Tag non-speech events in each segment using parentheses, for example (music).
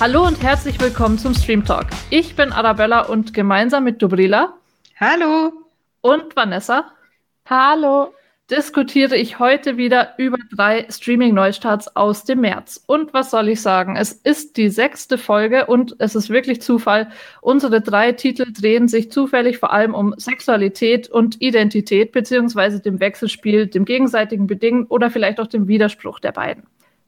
Hallo und herzlich willkommen zum Stream Talk. Ich bin Arabella und gemeinsam mit Dobrila. Hallo. Und Vanessa. Hallo. Diskutiere ich heute wieder über drei Streaming-Neustarts aus dem März. Und was soll ich sagen? Es ist die sechste Folge und es ist wirklich Zufall. Unsere drei Titel drehen sich zufällig vor allem um Sexualität und Identität, beziehungsweise dem Wechselspiel, dem gegenseitigen Bedingen oder vielleicht auch dem Widerspruch der beiden.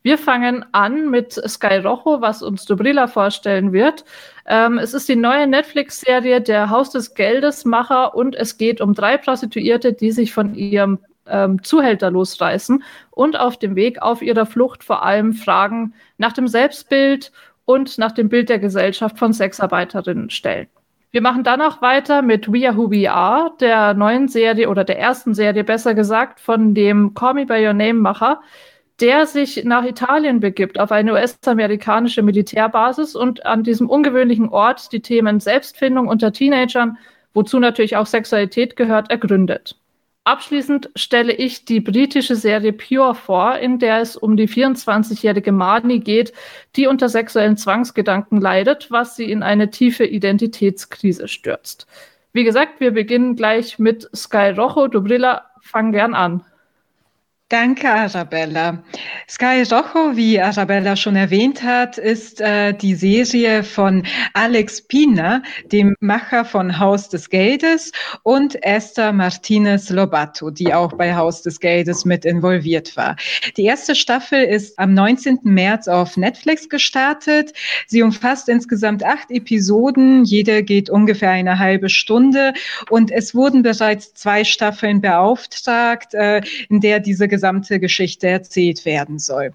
Wir fangen an mit Sky Rojo, was uns Dobrila vorstellen wird. Ähm, es ist die neue Netflix-Serie Der Haus des Geldes Macher und es geht um drei Prostituierte, die sich von ihrem ähm, Zuhälter losreißen und auf dem Weg auf ihrer Flucht vor allem Fragen nach dem Selbstbild und nach dem Bild der Gesellschaft von Sexarbeiterinnen stellen. Wir machen dann auch weiter mit We Are Who We Are, der neuen Serie oder der ersten Serie, besser gesagt, von dem Call Me By Your Name Macher, der sich nach Italien begibt, auf eine US-amerikanische Militärbasis und an diesem ungewöhnlichen Ort die Themen Selbstfindung unter Teenagern, wozu natürlich auch Sexualität gehört, ergründet. Abschließend stelle ich die britische Serie Pure vor, in der es um die 24-jährige Marnie geht, die unter sexuellen Zwangsgedanken leidet, was sie in eine tiefe Identitätskrise stürzt. Wie gesagt, wir beginnen gleich mit Sky Rojo. Dobrilla, fang gern an. Danke, Arabella. Sky Rojo, wie Arabella schon erwähnt hat, ist äh, die Serie von Alex Pina, dem Macher von Haus des Geldes, und Esther Martinez Lobato, die auch bei Haus des Geldes mit involviert war. Die erste Staffel ist am 19. März auf Netflix gestartet. Sie umfasst insgesamt acht Episoden. Jede geht ungefähr eine halbe Stunde. Und es wurden bereits zwei Staffeln beauftragt, äh, in der diese gesamte Geschichte erzählt werden soll.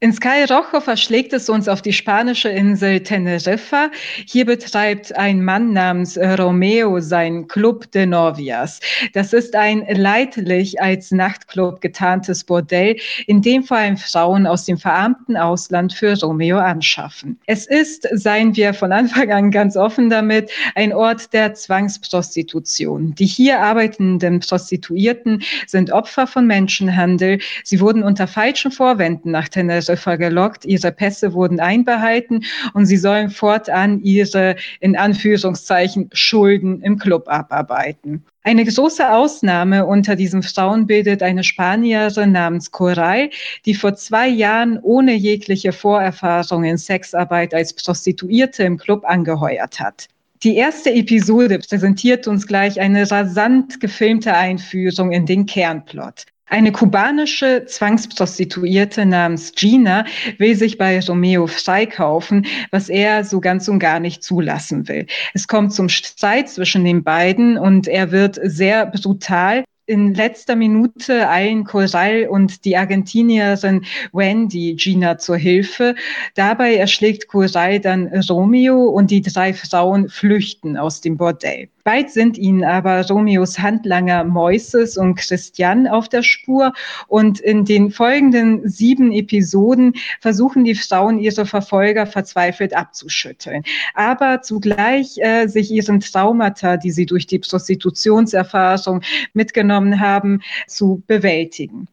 In Sky Rojo verschlägt es uns auf die spanische Insel Teneriffa. Hier betreibt ein Mann namens Romeo sein Club de Novias. Das ist ein leidlich als Nachtclub getarntes Bordell, in dem vor allem Frauen aus dem verarmten Ausland für Romeo anschaffen. Es ist, seien wir von Anfang an ganz offen damit, ein Ort der Zwangsprostitution. Die hier arbeitenden Prostituierten sind Opfer von Menschenhandel. Sie wurden unter falschen Vorwänden nach Teneriffa Teneriffa gelockt. Ihre Pässe wurden einbehalten und sie sollen fortan ihre, in Anführungszeichen, Schulden im Club abarbeiten. Eine große Ausnahme unter diesem Frauen bildet eine Spanierin namens Coral, die vor zwei Jahren ohne jegliche Vorerfahrung in Sexarbeit als Prostituierte im Club angeheuert hat. Die erste Episode präsentiert uns gleich eine rasant gefilmte Einführung in den Kernplot. Eine kubanische Zwangsprostituierte namens Gina will sich bei Romeo freikaufen, was er so ganz und gar nicht zulassen will. Es kommt zum Streit zwischen den beiden und er wird sehr brutal in letzter Minute eilen Corral und die Argentinierin Wendy Gina zur Hilfe. Dabei erschlägt Corral dann Romeo und die drei Frauen flüchten aus dem Bordell. Bald sind ihnen aber Romeos Handlanger Moises und Christian auf der Spur und in den folgenden sieben Episoden versuchen die Frauen ihre Verfolger verzweifelt abzuschütteln, aber zugleich äh, sich ihren Traumata, die sie durch die Prostitutionserfahrung mitgenommen haben, zu bewältigen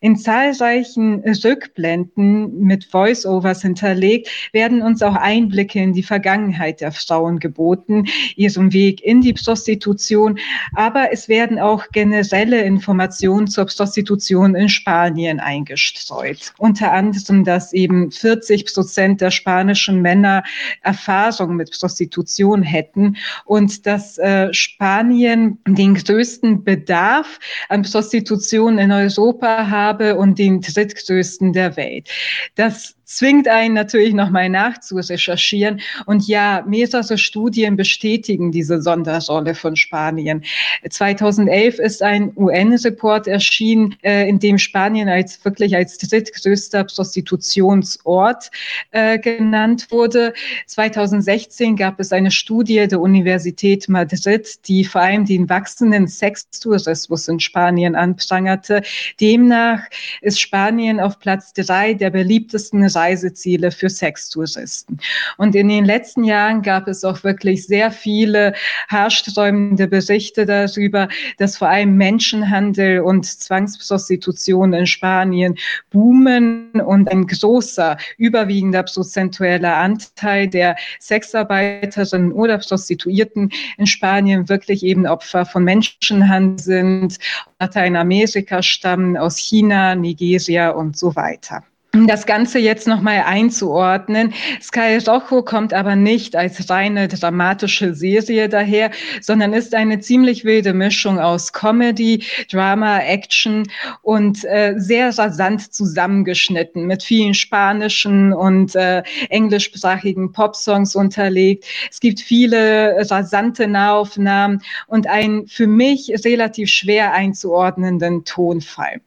in zahlreichen Rückblenden mit Voice-Overs hinterlegt, werden uns auch Einblicke in die Vergangenheit der Frauen geboten, ihrem Weg in die Prostitution, aber es werden auch generelle Informationen zur Prostitution in Spanien eingestreut. Unter anderem, dass eben 40 Prozent der spanischen Männer Erfahrung mit Prostitution hätten und dass äh, Spanien den größten Bedarf an Prostitution in Europa habe und den drittgrößten der Welt. Das zwingt einen natürlich nochmal nachzurecherchieren. Und ja, mehrere Studien bestätigen diese Sonderrolle von Spanien. 2011 ist ein UN-Report erschienen, äh, in dem Spanien als wirklich als drittgrößter Prostitutionsort äh, genannt wurde. 2016 gab es eine Studie der Universität Madrid, die vor allem den wachsenden Sextourismus in Spanien anprangerte. Demnach ist Spanien auf Platz drei der beliebtesten Reiseziele für Sextouristen. Und in den letzten Jahren gab es auch wirklich sehr viele haarsträubende Berichte darüber, dass vor allem Menschenhandel und Zwangsprostitution in Spanien boomen und ein großer, überwiegender prozentueller Anteil der Sexarbeiterinnen oder Prostituierten in Spanien wirklich eben Opfer von Menschenhandel sind, Lateinamerika stammen, aus China, Nigeria und so weiter. Das Ganze jetzt nochmal einzuordnen, Sky Rojo kommt aber nicht als reine dramatische Serie daher, sondern ist eine ziemlich wilde Mischung aus Comedy, Drama, Action und äh, sehr rasant zusammengeschnitten mit vielen spanischen und äh, englischsprachigen Popsongs unterlegt. Es gibt viele rasante Nahaufnahmen und einen für mich relativ schwer einzuordnenden Tonfall.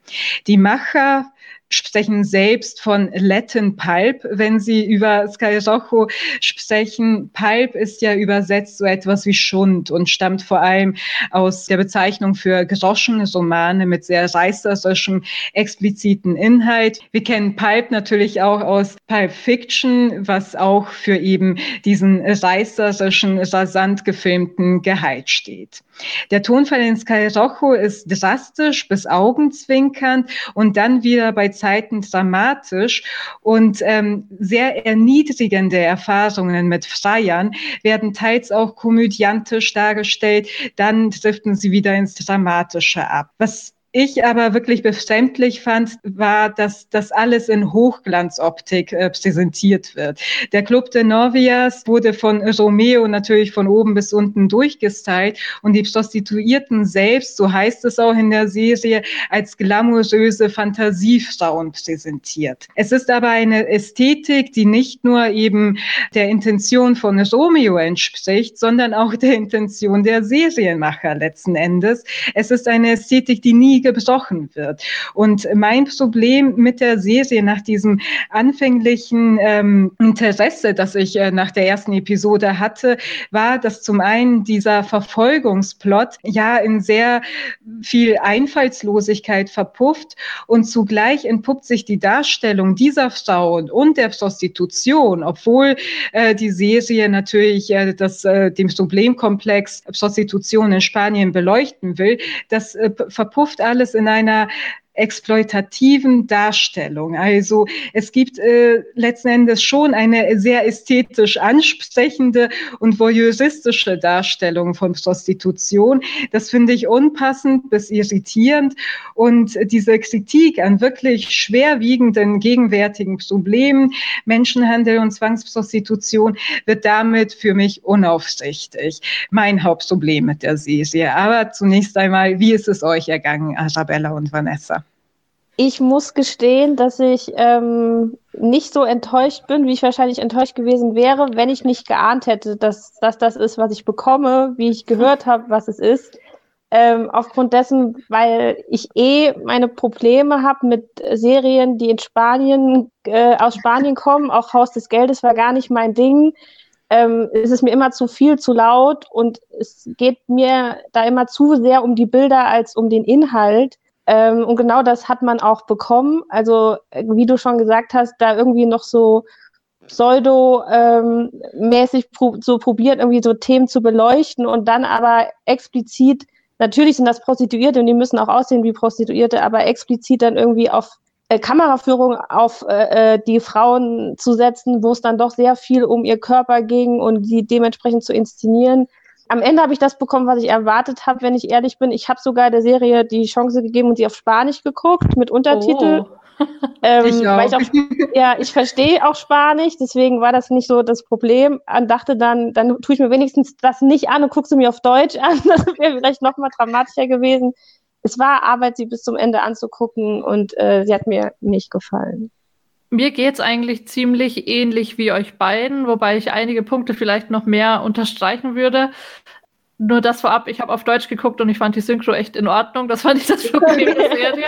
Die Macher sprechen selbst von Latin Pulp, wenn sie über Sky Rojo sprechen. Pulp ist ja übersetzt so etwas wie Schund und stammt vor allem aus der Bezeichnung für Groschenromane mit sehr reißerischem, expliziten Inhalt. Wir kennen Pulp natürlich auch aus Pulp Fiction, was auch für eben diesen reißerischen, rasant gefilmten Gehalt steht. Der Tonfall in Sky Rojo ist drastisch bis augenzwinkernd und dann wieder bei Zeiten dramatisch und ähm, sehr erniedrigende Erfahrungen mit Freiern werden teils auch komödiantisch dargestellt, dann driften sie wieder ins Dramatische ab. Was ich aber wirklich befremdlich fand, war, dass das alles in Hochglanzoptik äh, präsentiert wird. Der Club de Novias wurde von Romeo natürlich von oben bis unten durchgestylt und die Prostituierten selbst, so heißt es auch in der Serie, als glamouröse Fantasiefrauen präsentiert. Es ist aber eine Ästhetik, die nicht nur eben der Intention von Romeo entspricht, sondern auch der Intention der Serienmacher letzten Endes. Es ist eine Ästhetik, die nie gebrochen wird. Und mein Problem mit der Serie nach diesem anfänglichen ähm, Interesse, das ich äh, nach der ersten Episode hatte, war, dass zum einen dieser Verfolgungsplot ja in sehr viel Einfallslosigkeit verpufft und zugleich entpuppt sich die Darstellung dieser Frauen und der Prostitution, obwohl äh, die Serie natürlich äh, das, äh, den Problemkomplex Prostitution in Spanien beleuchten will, das äh, verpufft alles alles in einer exploitativen Darstellung. Also es gibt äh, letzten Endes schon eine sehr ästhetisch ansprechende und voyeuristische Darstellung von Prostitution. Das finde ich unpassend bis irritierend. Und diese Kritik an wirklich schwerwiegenden gegenwärtigen Problemen, Menschenhandel und Zwangsprostitution, wird damit für mich unaufsichtig. Mein Hauptproblem mit der Serie. Aber zunächst einmal, wie ist es euch ergangen, Arabella und Vanessa? Ich muss gestehen, dass ich ähm, nicht so enttäuscht bin, wie ich wahrscheinlich enttäuscht gewesen wäre, wenn ich nicht geahnt hätte, dass, dass das ist, was ich bekomme, wie ich gehört (laughs) habe, was es ist. Ähm, aufgrund dessen, weil ich eh meine Probleme habe mit Serien, die in Spanien, äh, aus Spanien kommen. Auch Haus des Geldes war gar nicht mein Ding. Ähm, es ist mir immer zu viel, zu laut und es geht mir da immer zu sehr um die Bilder als um den Inhalt. Ähm, und genau das hat man auch bekommen. Also, wie du schon gesagt hast, da irgendwie noch so pseudo-mäßig ähm, so probiert, irgendwie so Themen zu beleuchten und dann aber explizit, natürlich sind das Prostituierte und die müssen auch aussehen wie Prostituierte, aber explizit dann irgendwie auf äh, Kameraführung auf äh, äh die Frauen zu setzen, wo es dann doch sehr viel um ihr Körper ging und sie dementsprechend zu inszenieren am Ende habe ich das bekommen, was ich erwartet habe, wenn ich ehrlich bin. Ich habe sogar der Serie die Chance gegeben und sie auf Spanisch geguckt mit Untertitel. Oh. (laughs) Ähm, ich auch. Ich auch, ja, ich verstehe auch Spanisch, deswegen war das nicht so das Problem. Und dachte dann, dann tue ich mir wenigstens das nicht an und gucke sie mir auf Deutsch an. (laughs) Das wäre vielleicht noch mal dramatischer gewesen. Es war Arbeit, sie bis zum Ende anzugucken und äh, sie hat mir nicht gefallen. Mir geht es eigentlich ziemlich ähnlich wie euch beiden, wobei ich einige Punkte vielleicht noch mehr unterstreichen würde. Nur das vorab, ich habe auf Deutsch geguckt und ich fand die Synchro echt in Ordnung. Das war nicht das Problem der (laughs) Serie.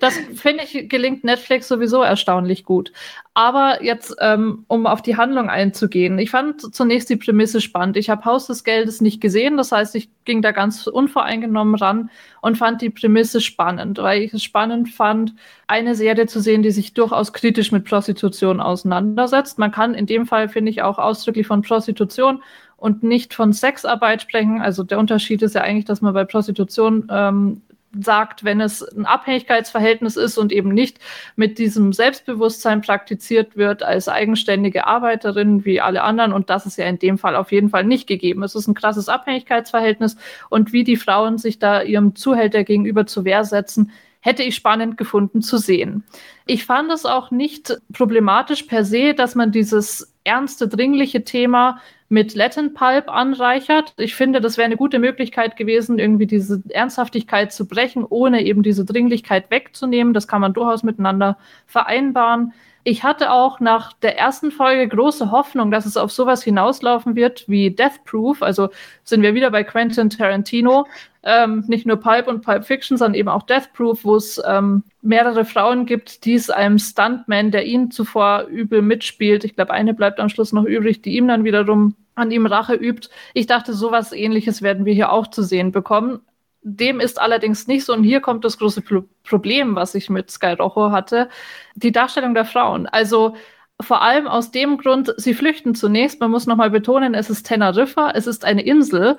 Das finde ich gelingt Netflix sowieso erstaunlich gut. Aber jetzt, ähm, um auf die Handlung einzugehen. Ich fand zunächst die Prämisse spannend. Ich habe Haus des Geldes nicht gesehen. Das heißt, ich ging da ganz unvoreingenommen ran und fand die Prämisse spannend, weil ich es spannend fand, eine Serie zu sehen, die sich durchaus kritisch mit Prostitution auseinandersetzt. Man kann in dem Fall, finde ich, auch ausdrücklich von Prostitution und nicht von Sexarbeit sprechen. Also der Unterschied ist ja eigentlich, dass man bei Prostitution ähm, sagt, wenn es ein Abhängigkeitsverhältnis ist und eben nicht mit diesem Selbstbewusstsein praktiziert wird als eigenständige Arbeiterin wie alle anderen. Und das ist ja in dem Fall auf jeden Fall nicht gegeben. Es ist ein krasses Abhängigkeitsverhältnis und wie die Frauen sich da ihrem Zuhälter gegenüber zur Wehr setzen, hätte ich spannend gefunden zu sehen. Ich fand es auch nicht problematisch per se, dass man dieses ernste, dringliche Thema mit Latin Pulp anreichert. Ich finde, das wäre eine gute Möglichkeit gewesen, irgendwie diese Ernsthaftigkeit zu brechen, ohne eben diese Dringlichkeit wegzunehmen. Das kann man durchaus miteinander vereinbaren. Ich hatte auch nach der ersten Folge große Hoffnung, dass es auf sowas hinauslaufen wird wie Death Proof. Also sind wir wieder bei Quentin Tarantino. Ähm, nicht nur Pulp und Pulp Fiction, sondern eben auch Death Proof, wo es ähm, mehrere Frauen gibt, die es einem Stuntman, der ihn zuvor übel mitspielt, ich glaube, eine bleibt am Schluss noch übrig, die ihm dann wiederum an ihm Rache übt. Ich dachte, sowas ähnliches werden wir hier auch zu sehen bekommen. Dem ist allerdings nicht so. Und hier kommt das große Pro Problem, was ich mit Sky Rojo hatte. Die Darstellung der Frauen. Also vor allem aus dem Grund, sie flüchten zunächst. Man muss nochmal betonen, es ist Teneriffa, es ist eine Insel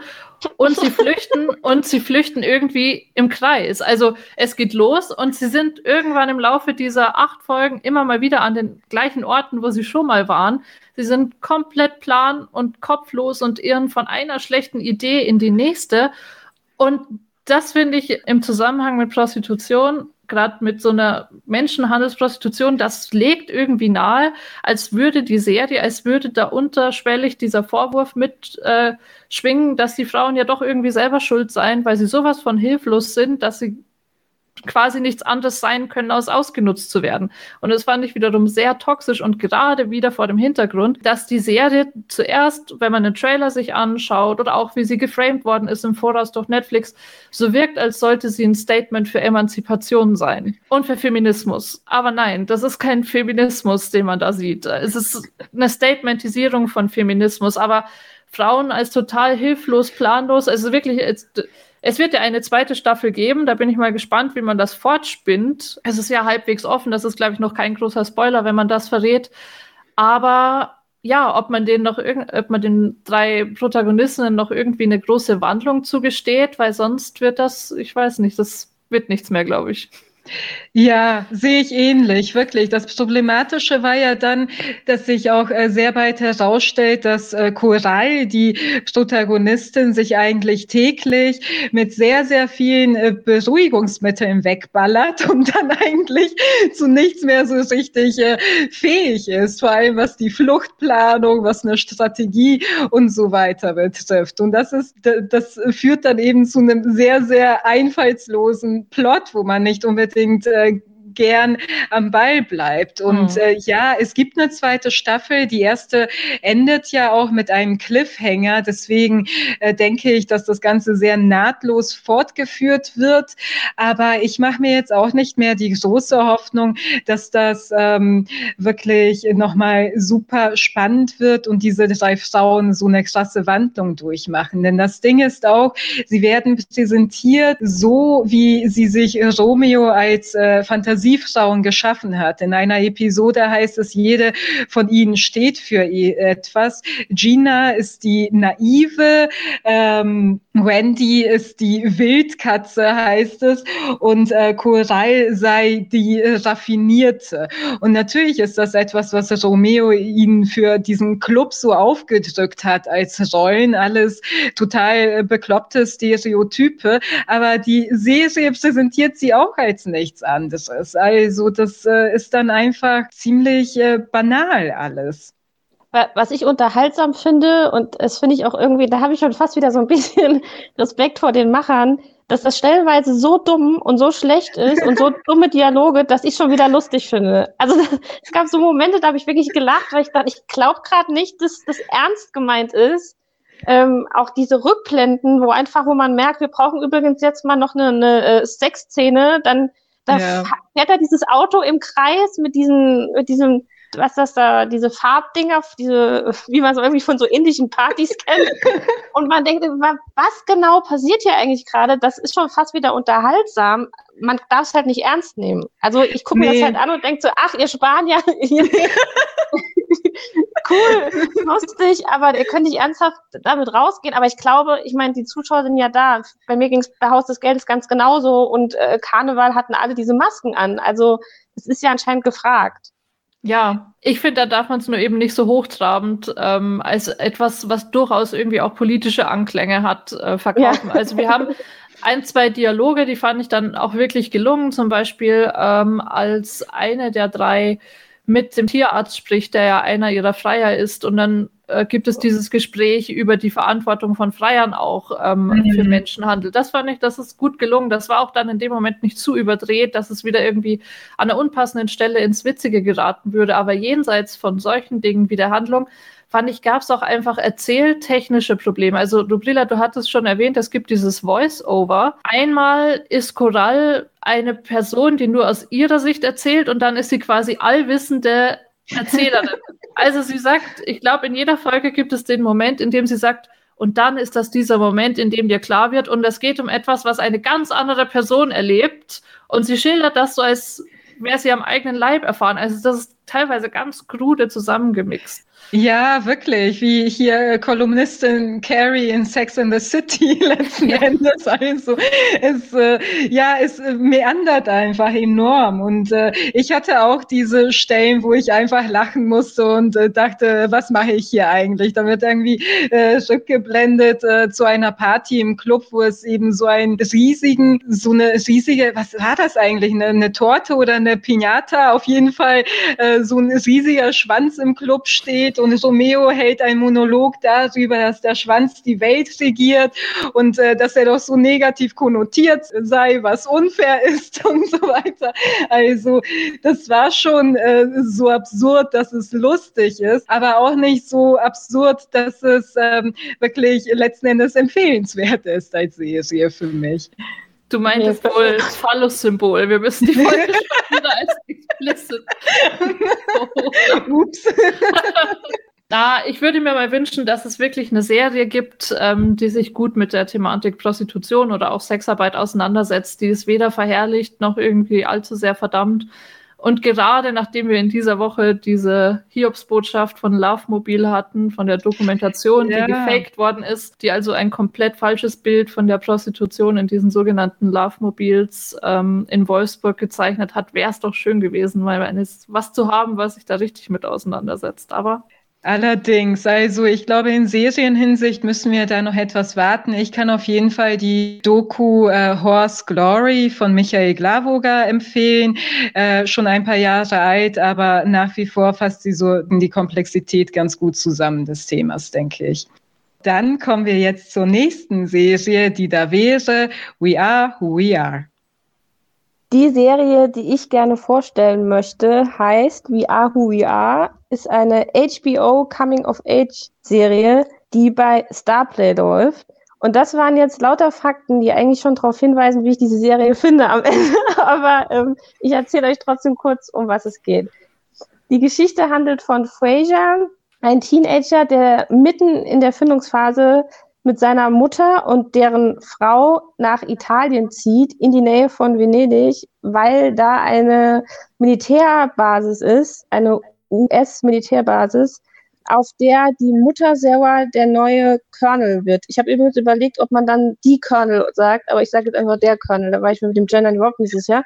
und sie flüchten (laughs) und sie flüchten irgendwie im Kreis. Also es geht los und sie sind irgendwann im Laufe dieser acht Folgen immer mal wieder an den gleichen Orten, wo sie schon mal waren. Sie sind komplett plan und kopflos und irren von einer schlechten Idee in die nächste. Und das finde ich im Zusammenhang mit Prostitution, gerade mit so einer Menschenhandelsprostitution, das legt irgendwie nahe, als würde die Serie, als würde da unterschwellig dieser Vorwurf mitschwingen, äh, dass die Frauen ja doch irgendwie selber schuld seien, weil sie sowas von hilflos sind, dass sie quasi nichts anderes sein können, als ausgenutzt zu werden. Und das fand ich wiederum sehr toxisch und gerade wieder vor dem Hintergrund, dass die Serie zuerst, wenn man den Trailer sich anschaut oder auch wie sie geframed worden ist im Voraus durch Netflix, so wirkt, als sollte sie ein Statement für Emanzipation sein und für Feminismus. Aber nein, das ist kein Feminismus, den man da sieht. Es ist eine Statementisierung von Feminismus, aber Frauen als total hilflos, planlos, also wirklich, es wird ja eine zweite Staffel geben. Da bin ich mal gespannt, wie man das fortspinnt. Es ist ja halbwegs offen. Das ist, glaube ich, noch kein großer Spoiler, wenn man das verrät. Aber ja, ob man den noch ob man den drei Protagonisten noch irgendwie eine große Wandlung zugesteht, weil sonst wird das, ich weiß nicht, das wird nichts mehr, glaube ich. Ja, sehe ich ähnlich, wirklich. Das Problematische war ja dann, dass sich auch äh, sehr bald herausstellt, dass äh, Coral, die Protagonistin, sich eigentlich täglich mit sehr, sehr vielen äh, Beruhigungsmitteln wegballert und dann (laughs) eigentlich zu nichts mehr so richtig äh, fähig ist, vor allem was die Fluchtplanung, was eine Strategie und so weiter betrifft. Und das ist, das führt dann eben zu einem sehr, sehr einfallslosen Plot, wo man nicht unbedingt unbedingt äh, gern am Ball bleibt. Und mhm. äh, ja, es gibt eine zweite Staffel. Die erste endet ja auch mit einem Cliffhanger. Deswegen äh, denke ich, dass das Ganze sehr nahtlos fortgeführt wird. Aber ich mache mir jetzt auch nicht mehr die große Hoffnung, dass das ähm, wirklich nochmal super spannend wird und diese drei Frauen so eine krasse Wandlung durchmachen. Denn das Ding ist auch, sie werden präsentiert so, wie sie sich Romeo als äh, Fantasie Fantasiefrauen geschaffen hat. In einer Episode heißt es, jede von ihnen steht für etwas. Gina ist die naive, ähm, Wendy ist die Wildkatze, heißt es, und äh, Coral sei die raffinierte. Und natürlich ist das etwas, was Romeo ihnen für diesen Club so aufgedrückt hat als Rollen, alles total bekloppte Stereotype, aber die Serie präsentiert sie auch als nichts anderes. Also das äh, ist dann einfach ziemlich äh, banal alles. Was ich unterhaltsam finde, und es finde ich auch irgendwie, da habe ich schon fast wieder so ein bisschen (laughs) Respekt vor den Machern, dass das stellenweise so dumm und so schlecht ist und so (laughs) dumme Dialoge, dass ich schon wieder lustig finde. Also (laughs) es gab so Momente, da habe ich wirklich gelacht, weil ich dachte, ich glaube gerade nicht, dass das ernst gemeint ist. ähm, auch diese Rückblenden, wo einfach, wo man merkt, wir brauchen übrigens jetzt mal noch eine, eine äh, Sexszene, dann da ja. fährt er dieses Auto im Kreis mit diesen, mit diesem was das da, diese Farbdinger, diese, wie man so irgendwie von so indischen Partys (laughs) kennt. Und man denkt, was genau passiert hier eigentlich gerade? Das ist schon fast wieder unterhaltsam. Man darf es halt nicht ernst nehmen. Also ich gucke nee. mir das halt an und denke so, ach, ihr Spanier, (laughs) (laughs) cool, lustig, aber ihr könnt nicht ernsthaft damit rausgehen. Aber ich glaube, ich meine, die Zuschauer sind ja da. Bei mir ging es bei Haus des Geldes ganz genauso und äh, Karneval hatten alle diese Masken an. Also es ist ja anscheinend gefragt. Ja, ich finde, da darf man es nur eben nicht so hochtrabend ähm, als etwas, was durchaus irgendwie auch politische Anklänge hat, äh, verkaufen. Ja. Also wir haben ein, zwei Dialoge, die fand ich dann auch wirklich gelungen. Zum Beispiel ähm, als eine der drei mit dem Tierarzt spricht, der ja einer ihrer Freier ist. Und dann äh, gibt es dieses Gespräch über die Verantwortung von Freiern auch ähm, mhm. für Menschenhandel. Das fand ich, das ist gut gelungen. Das war auch dann in dem Moment nicht zu überdreht, dass es wieder irgendwie an einer unpassenden Stelle ins Witzige geraten würde. Aber jenseits von solchen Dingen wie der Handlung fand ich, gab es auch einfach erzähltechnische Probleme. Also, Dubrila, du hattest schon erwähnt, es gibt dieses Voice-Over. Einmal ist Coral eine Person, die nur aus ihrer Sicht erzählt und dann ist sie quasi allwissende Erzählerin. (laughs) also sie sagt, ich glaube, in jeder Folge gibt es den Moment, in dem sie sagt, und dann ist das dieser Moment, in dem dir klar wird, und es geht um etwas, was eine ganz andere Person erlebt. Und sie schildert das so, als wäre sie am eigenen Leib erfahren. Also das ist teilweise ganz krude zusammengemixt. Ja, wirklich, wie hier Kolumnistin Carrie in Sex in the City (laughs) letzten ja. Endes. Also es, äh, ja, es meandert einfach enorm. Und äh, ich hatte auch diese Stellen, wo ich einfach lachen musste und äh, dachte, was mache ich hier eigentlich? Da wird irgendwie äh, rückgeblendet äh, zu einer Party im Club, wo es eben so einen riesigen, so eine riesige, was war das eigentlich? Eine, eine Torte oder eine Pinata? Auf jeden Fall äh, so ein riesiger Schwanz im Club steht und Romeo hält einen Monolog darüber, dass der Schwanz die Welt regiert und äh, dass er doch so negativ konnotiert sei, was unfair (laughs) ist und so weiter. Also das war schon äh, so absurd, dass es lustig ist, aber auch nicht so absurd, dass es ähm, wirklich letzten Endes empfehlenswert ist als Serie für mich. Du meintest ja. wohl das Phallus-Symbol. Wir müssen die Folge (laughs) wieder als explicit. (laughs) Ups. (laughs) Na, ich würde mir mal wünschen, dass es wirklich eine Serie gibt, ähm, die sich gut mit der Thematik Prostitution oder auch Sexarbeit auseinandersetzt, die es weder verherrlicht noch irgendwie allzu sehr verdammt. Und gerade nachdem wir in dieser Woche diese Hiobsbotschaft von Love Mobile hatten, von der Dokumentation, ja. die gefaked worden ist, die also ein komplett falsches Bild von der Prostitution in diesen sogenannten Love Mobiles ähm, in Wolfsburg gezeichnet hat, wäre es doch schön gewesen, mal was zu haben, was sich da richtig mit auseinandersetzt. Aber Allerdings, also ich glaube, in Serienhinsicht müssen wir da noch etwas warten. Ich kann auf jeden Fall die Doku äh, Horse Glory von Michael Glavoga empfehlen. Äh, schon ein paar Jahre alt, aber nach wie vor fasst sie so die Komplexität ganz gut zusammen des Themas, denke ich. Dann kommen wir jetzt zur nächsten Serie, die da wäre We Are Who We Are. Die Serie, die ich gerne vorstellen möchte, heißt We Are Who We Are, ist eine HBO Coming of Age Serie, die bei Starplay läuft. Und das waren jetzt lauter Fakten, die eigentlich schon darauf hinweisen, wie ich diese Serie (laughs) finde am Ende. Aber ähm, ich erzähle euch trotzdem kurz, um was es geht. Die Geschichte handelt von Fraser, ein Teenager, der mitten in der Findungsphase mit seiner Mutter und deren Frau nach Italien zieht, in die Nähe von Venedig, weil da eine Militärbasis ist, eine US-Militärbasis, auf der die Mutter Sarah der neue Colonel wird. Ich habe übrigens überlegt, ob man dann die Colonel sagt, aber ich sage jetzt einfach der Colonel, da war ich mir mit dem Gender überhaupt nicht sicher.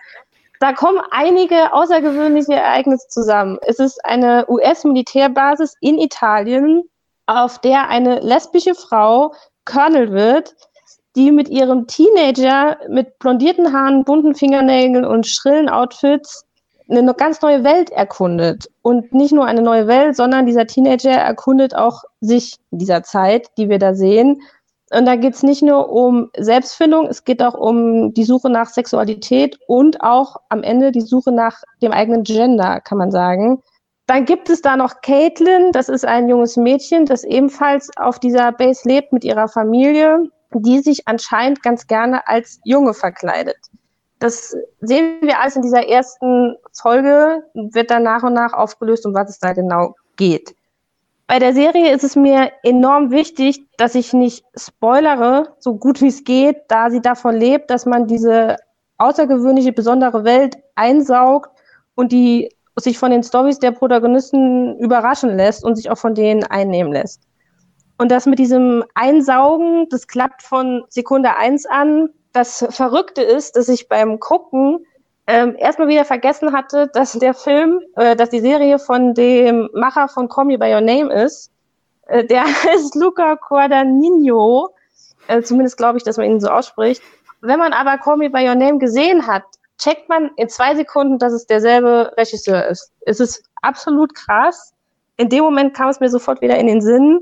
Da kommen einige außergewöhnliche Ereignisse zusammen. Es ist eine US-Militärbasis in Italien, auf der eine lesbische Frau Colonel wird, die mit ihrem Teenager mit blondierten Haaren, bunten Fingernägeln und schrillen Outfits eine ganz neue Welt erkundet. Und nicht nur eine neue Welt, sondern dieser Teenager erkundet auch sich in dieser Zeit, die wir da sehen. Und da geht es nicht nur um Selbstfindung, es geht auch um die Suche nach Sexualität und auch am Ende die Suche nach dem eigenen Gender, kann man sagen. Dann gibt es da noch Caitlin, das ist ein junges Mädchen, das ebenfalls auf dieser Base lebt mit ihrer Familie, die sich anscheinend ganz gerne als Junge verkleidet. Das sehen wir alles in dieser ersten Folge, wird dann nach und nach aufgelöst, um was es da genau geht. Bei der Serie ist es mir enorm wichtig, dass ich nicht spoilere, so gut wie es geht, da sie davon lebt, dass man diese außergewöhnliche, besondere Welt einsaugt und die sich von den Stories der Protagonisten überraschen lässt und sich auch von denen einnehmen lässt. Und das mit diesem Einsaugen, das klappt von Sekunde eins an. Das Verrückte ist, dass ich beim Gucken ähm, erstmal wieder vergessen hatte, dass der Film, äh, dass die Serie von dem Macher von Call Me By Your Name ist. Äh, der (laughs) heißt Luca Guadagnino. Äh, zumindest glaube ich, dass man ihn so ausspricht. Wenn man aber Call Me By Your Name gesehen hat, checkt man in zwei Sekunden, dass es derselbe Regisseur ist. Es ist absolut krass. In dem Moment kam es mir sofort wieder in den Sinn.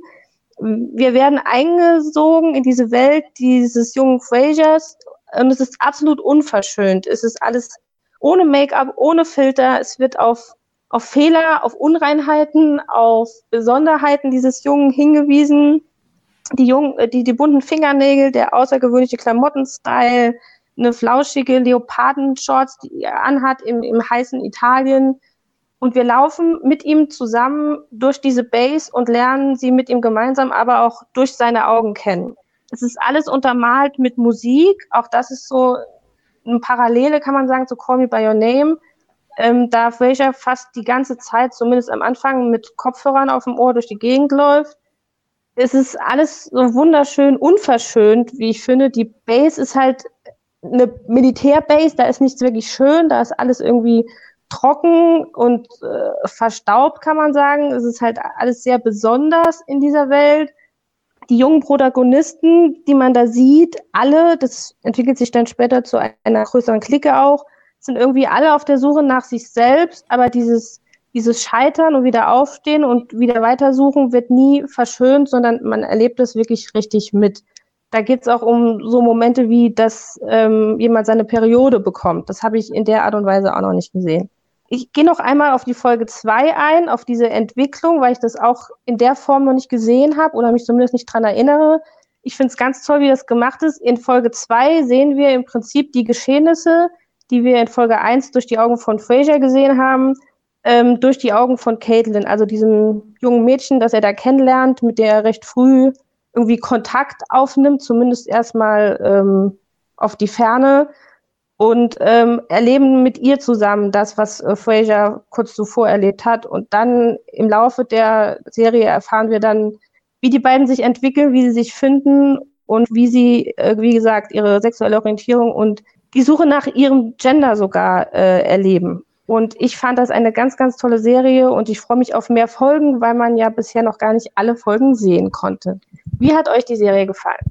Wir werden eingesogen in diese Welt dieses jungen Frasers und es ist absolut unverschönt. Es ist alles ohne Make-up, ohne Filter. Es wird auf, auf Fehler, auf Unreinheiten, auf Besonderheiten dieses Jungen hingewiesen. Die, jungen, die, die bunten Fingernägel, der außergewöhnliche Klamottenstyle, eine flauschige Leopardenshorts, die er anhat im, im heißen Italien. Und wir laufen mit ihm zusammen durch diese Base und lernen sie mit ihm gemeinsam, aber auch durch seine Augen kennen. Es ist alles untermalt mit Musik. Auch das ist so eine Parallele, kann man sagen, zu Call Me By Your Name. Ähm, da Fraser fast die ganze Zeit, zumindest am Anfang, mit Kopfhörern auf dem Ohr durch die Gegend läuft. Es ist alles so wunderschön unverschönt, wie ich finde. Die Base ist halt eine Militärbase, da ist nichts wirklich schön, da ist alles irgendwie trocken und äh, verstaubt, kann man sagen. Es ist halt alles sehr besonders in dieser Welt. Die jungen Protagonisten, die man da sieht, alle, das entwickelt sich dann später zu einer größeren Clique auch, sind irgendwie alle auf der Suche nach sich selbst, aber dieses, dieses Scheitern und wieder aufstehen und wieder weitersuchen wird nie verschönt, sondern man erlebt es wirklich richtig mit. Da geht es auch um so Momente wie, dass ähm, jemand seine Periode bekommt. Das habe ich in der Art und Weise auch noch nicht gesehen. Ich gehe noch einmal auf die Folge 2 ein, auf diese Entwicklung, weil ich das auch in der Form noch nicht gesehen habe oder mich zumindest nicht dran erinnere. Ich finde es ganz toll, wie das gemacht ist. In Folge 2 sehen wir im Prinzip die Geschehnisse, die wir in Folge 1 durch die Augen von Fraser gesehen haben, ähm, durch die Augen von Caitlin, also diesem jungen Mädchen, das er da kennenlernt, mit der er recht früh irgendwie Kontakt aufnimmt, zumindest erstmal ähm, auf die Ferne und ähm, erleben mit ihr zusammen das, was äh, Fraser kurz zuvor erlebt hat. Und dann im Laufe der Serie erfahren wir dann, wie die beiden sich entwickeln, wie sie sich finden und wie sie, äh, wie gesagt, ihre sexuelle Orientierung und die Suche nach ihrem Gender sogar äh, erleben. Und ich fand das eine ganz, ganz tolle Serie und ich freue mich auf mehr Folgen, weil man ja bisher noch gar nicht alle Folgen sehen konnte. Wie hat euch die Serie gefallen?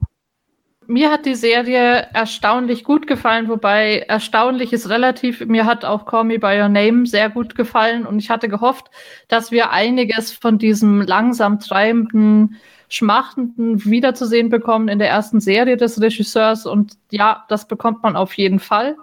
Mir hat die Serie erstaunlich gut gefallen, wobei erstaunlich ist relativ. Mir hat auch Call Me By Your Name sehr gut gefallen und ich hatte gehofft, dass wir einiges von diesem langsam treibenden, schmachtenden wiederzusehen bekommen in der ersten Serie des Regisseurs und ja, das bekommt man auf jeden Fall.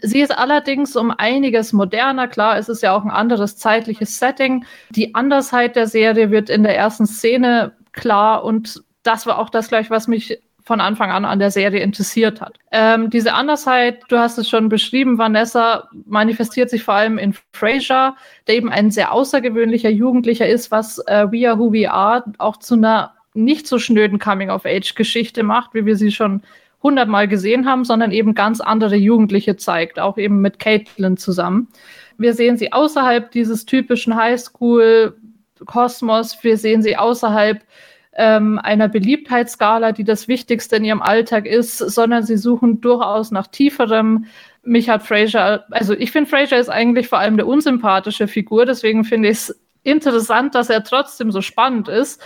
Sie ist allerdings um einiges moderner. Klar, es ist ja auch ein anderes zeitliches Setting. Die Andersheit der Serie wird in der ersten Szene klar und das war auch das gleich, was mich von Anfang an an der Serie interessiert hat. Ähm, diese Andersheit, du hast es schon beschrieben, Vanessa, manifestiert sich vor allem in Frasier, der eben ein sehr außergewöhnlicher Jugendlicher ist, was äh, We Are Who We Are auch zu einer nicht so schnöden Coming-of-Age-Geschichte macht, wie wir sie schon hundertmal gesehen haben, sondern eben ganz andere Jugendliche zeigt, auch eben mit Caitlin zusammen. Wir sehen sie außerhalb dieses typischen Highschool-Kosmos, wir sehen sie außerhalb ähm, einer Beliebtheitsskala, die das Wichtigste in ihrem Alltag ist, sondern sie suchen durchaus nach tieferem. Mich hat Fraser, also ich finde Fraser ist eigentlich vor allem eine unsympathische Figur, deswegen finde ich es interessant, dass er trotzdem so spannend ist.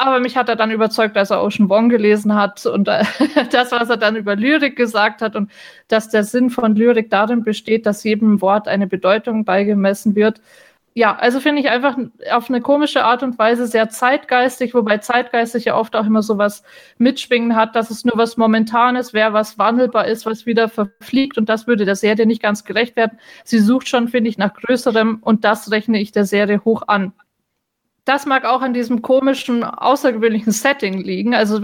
Aber mich hat er dann überzeugt, als er Ocean Wong gelesen hat und äh, (laughs) das, was er dann über Lyrik gesagt hat und dass der Sinn von Lyrik darin besteht, dass jedem Wort eine Bedeutung beigemessen wird. ja, also finde ich einfach auf eine komische Art und Weise sehr zeitgeistig, wobei zeitgeistig ja oft auch immer so was mitschwingen hat, dass es nur was Momentanes wäre, was wandelbar ist, was wieder verfliegt und das würde der Serie nicht ganz gerecht werden. Sie sucht schon, finde ich, nach Größerem und das rechne ich der Serie hoch an das mag auch an diesem komischen, außergewöhnlichen Setting liegen. Also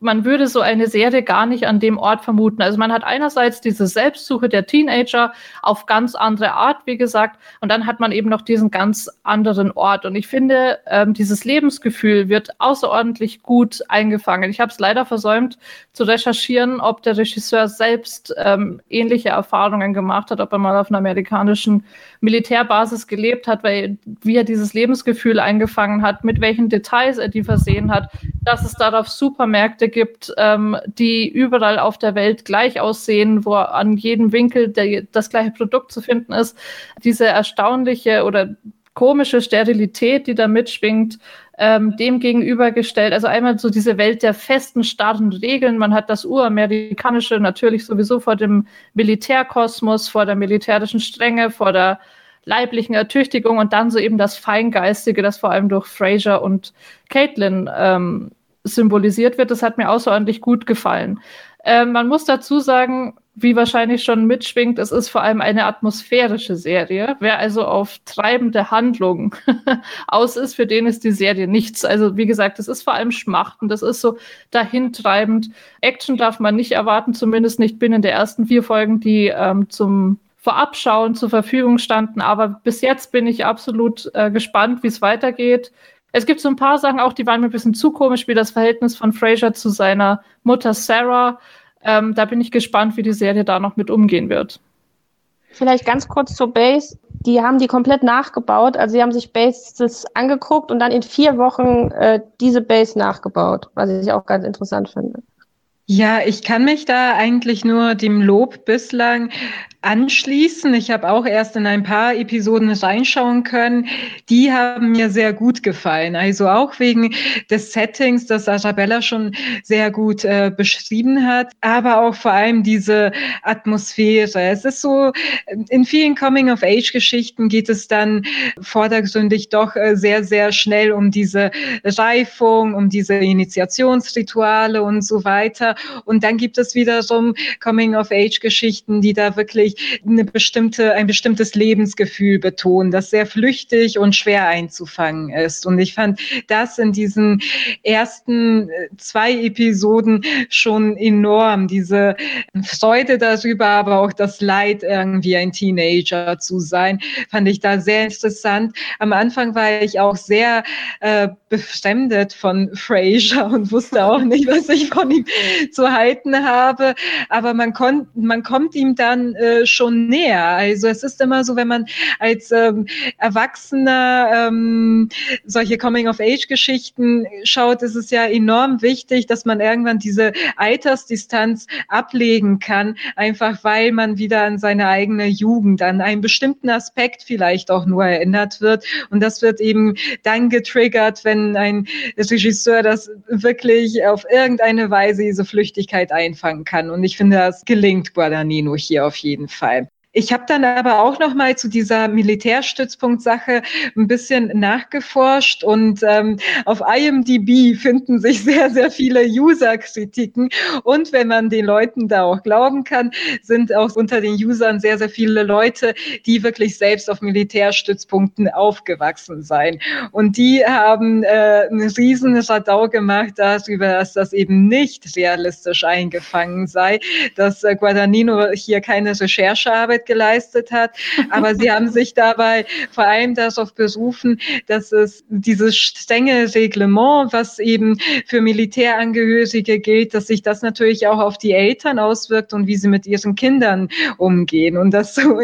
man würde so eine Serie gar nicht an dem Ort vermuten. Also man hat einerseits diese Selbstsuche der Teenager auf ganz andere Art, wie gesagt, und dann hat man eben noch diesen ganz anderen Ort. Und ich finde, ähm, dieses Lebensgefühl wird außerordentlich gut eingefangen. Ich habe es leider versäumt zu recherchieren, ob der Regisseur selbst ähm, ähnliche Erfahrungen gemacht hat, ob er mal auf einer amerikanischen Militärbasis gelebt hat, weil wie er dieses Lebensgefühl eingefangen hat, mit welchen Details er die versehen hat, dass es darauf Supermärkte gibt, ähm, die überall auf der Welt gleich aussehen, wo an jedem Winkel der, das gleiche Produkt zu finden ist. Diese erstaunliche oder komische Sterilität, die da mitschwingt, ähm, dem gegenübergestellt. Also einmal so diese Welt der festen, starren Regeln. Man hat das uramerikanische natürlich sowieso vor dem Militärkosmos, vor der militärischen Strenge, vor der leiblichen Ertüchtigung und dann so eben das Feingeistige, das vor allem durch Fraser und Caitlin ähm, symbolisiert wird. Das hat mir außerordentlich gut gefallen. Ähm, man muss dazu sagen, wie wahrscheinlich schon mitschwingt, es ist vor allem eine atmosphärische Serie. Wer also auf treibende Handlungen (laughs) aus ist, für den ist die Serie nichts. Also wie gesagt, es ist vor allem Schmachten, das ist so dahintreibend. Action darf man nicht erwarten, zumindest nicht binnen der ersten vier Folgen, die ähm, zum Vorabschauen zur Verfügung standen. Aber bis jetzt bin ich absolut äh, gespannt, wie es weitergeht. Es gibt so ein paar Sachen auch, die waren mir ein bisschen zu komisch, wie das Verhältnis von Fraser zu seiner Mutter Sarah. Ähm, da bin ich gespannt, wie die Serie da noch mit umgehen wird. Vielleicht ganz kurz zur Base. Die haben die komplett nachgebaut. Also sie haben sich Bases angeguckt und dann in vier Wochen äh, diese Base nachgebaut, was ich auch ganz interessant finde. Ja, ich kann mich da eigentlich nur dem Lob bislang anschließen. Ich habe auch erst in ein paar Episoden reinschauen können. Die haben mir sehr gut gefallen. Also auch wegen des Settings, das Arabella schon sehr gut äh, beschrieben hat, aber auch vor allem diese Atmosphäre. Es ist so, in vielen Coming-of-Age-Geschichten geht es dann vordergründig doch äh, sehr, sehr schnell um diese Reifung, um diese Initiationsrituale und so weiter. Und dann gibt es wiederum Coming-of-Age-Geschichten, die da wirklich eine bestimmte, ein bestimmtes Lebensgefühl betonen, das sehr flüchtig und schwer einzufangen ist. Und ich fand das in diesen ersten äh, zwei Episoden schon enorm, diese Freude darüber, aber auch das Leid, irgendwie ein Teenager zu sein, fand ich da sehr interessant. Am Anfang war ich auch sehr äh, befremdet von Fraser und wusste auch nicht, was ich von ihm (laughs) zu halten habe. Aber man, kon man kommt ihm dann äh, schon näher. Also es ist immer so, wenn man als ähm, Erwachsener ähm, solche Coming-of-Age-Geschichten schaut, ist es ja enorm wichtig, dass man irgendwann diese Altersdistanz ablegen kann, einfach weil man wieder an seine eigene Jugend, an einen bestimmten Aspekt vielleicht auch nur erinnert wird. Und das wird eben dann getriggert, wenn ein Regisseur das wirklich auf irgendeine Weise diese Flüchtigkeit einfangen kann. Und ich finde, das gelingt Guadagnino hier auf jeden Fall. Ich habe dann aber auch noch mal zu dieser Militärstützpunkt-Sache ein bisschen nachgeforscht und ähm, auf IMDb finden sich (laughs) sehr, sehr viele User-Kritiken. Und wenn man den Leuten da auch glauben kann, sind auch unter den Usern sehr, sehr viele Leute, die wirklich selbst auf Militärstützpunkten aufgewachsen seien. Und die haben äh, einen riesen Radau gemacht darüber, dass das eben nicht realistisch eingefangen sei, dass äh, Guadagnino hier keine Recherchearbeit Arbeit geleistet hat. Aber sie haben sich dabei vor allem darauf berufen, dass es dieses strenge Reglement, was eben für Militärangehörige gilt, dass sich das natürlich auch auf die Eltern auswirkt und wie sie mit ihren Kindern umgehen. Und das so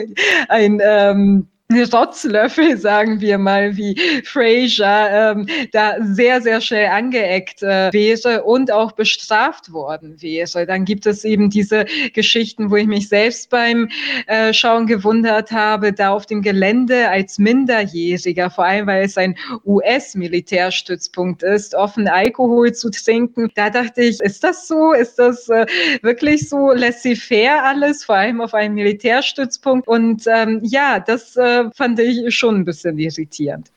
ein ähm, Rotzlöffel, sagen wir mal, wie Fraser, ähm, da sehr, sehr schnell angeeckt äh, wäre und auch bestraft worden wäre. Dann gibt es eben diese Geschichten, wo ich mich selbst beim äh, Schauen gewundert habe, da auf dem Gelände als Minderjähriger, vor allem weil es ein US-Militärstützpunkt ist, offen Alkohol zu trinken. Da dachte ich, ist das so? Ist das äh, wirklich so laissez-faire alles, vor allem auf einem Militärstützpunkt? Und ähm, ja, das äh, äh, fand ich schon ein bisschen irritierend.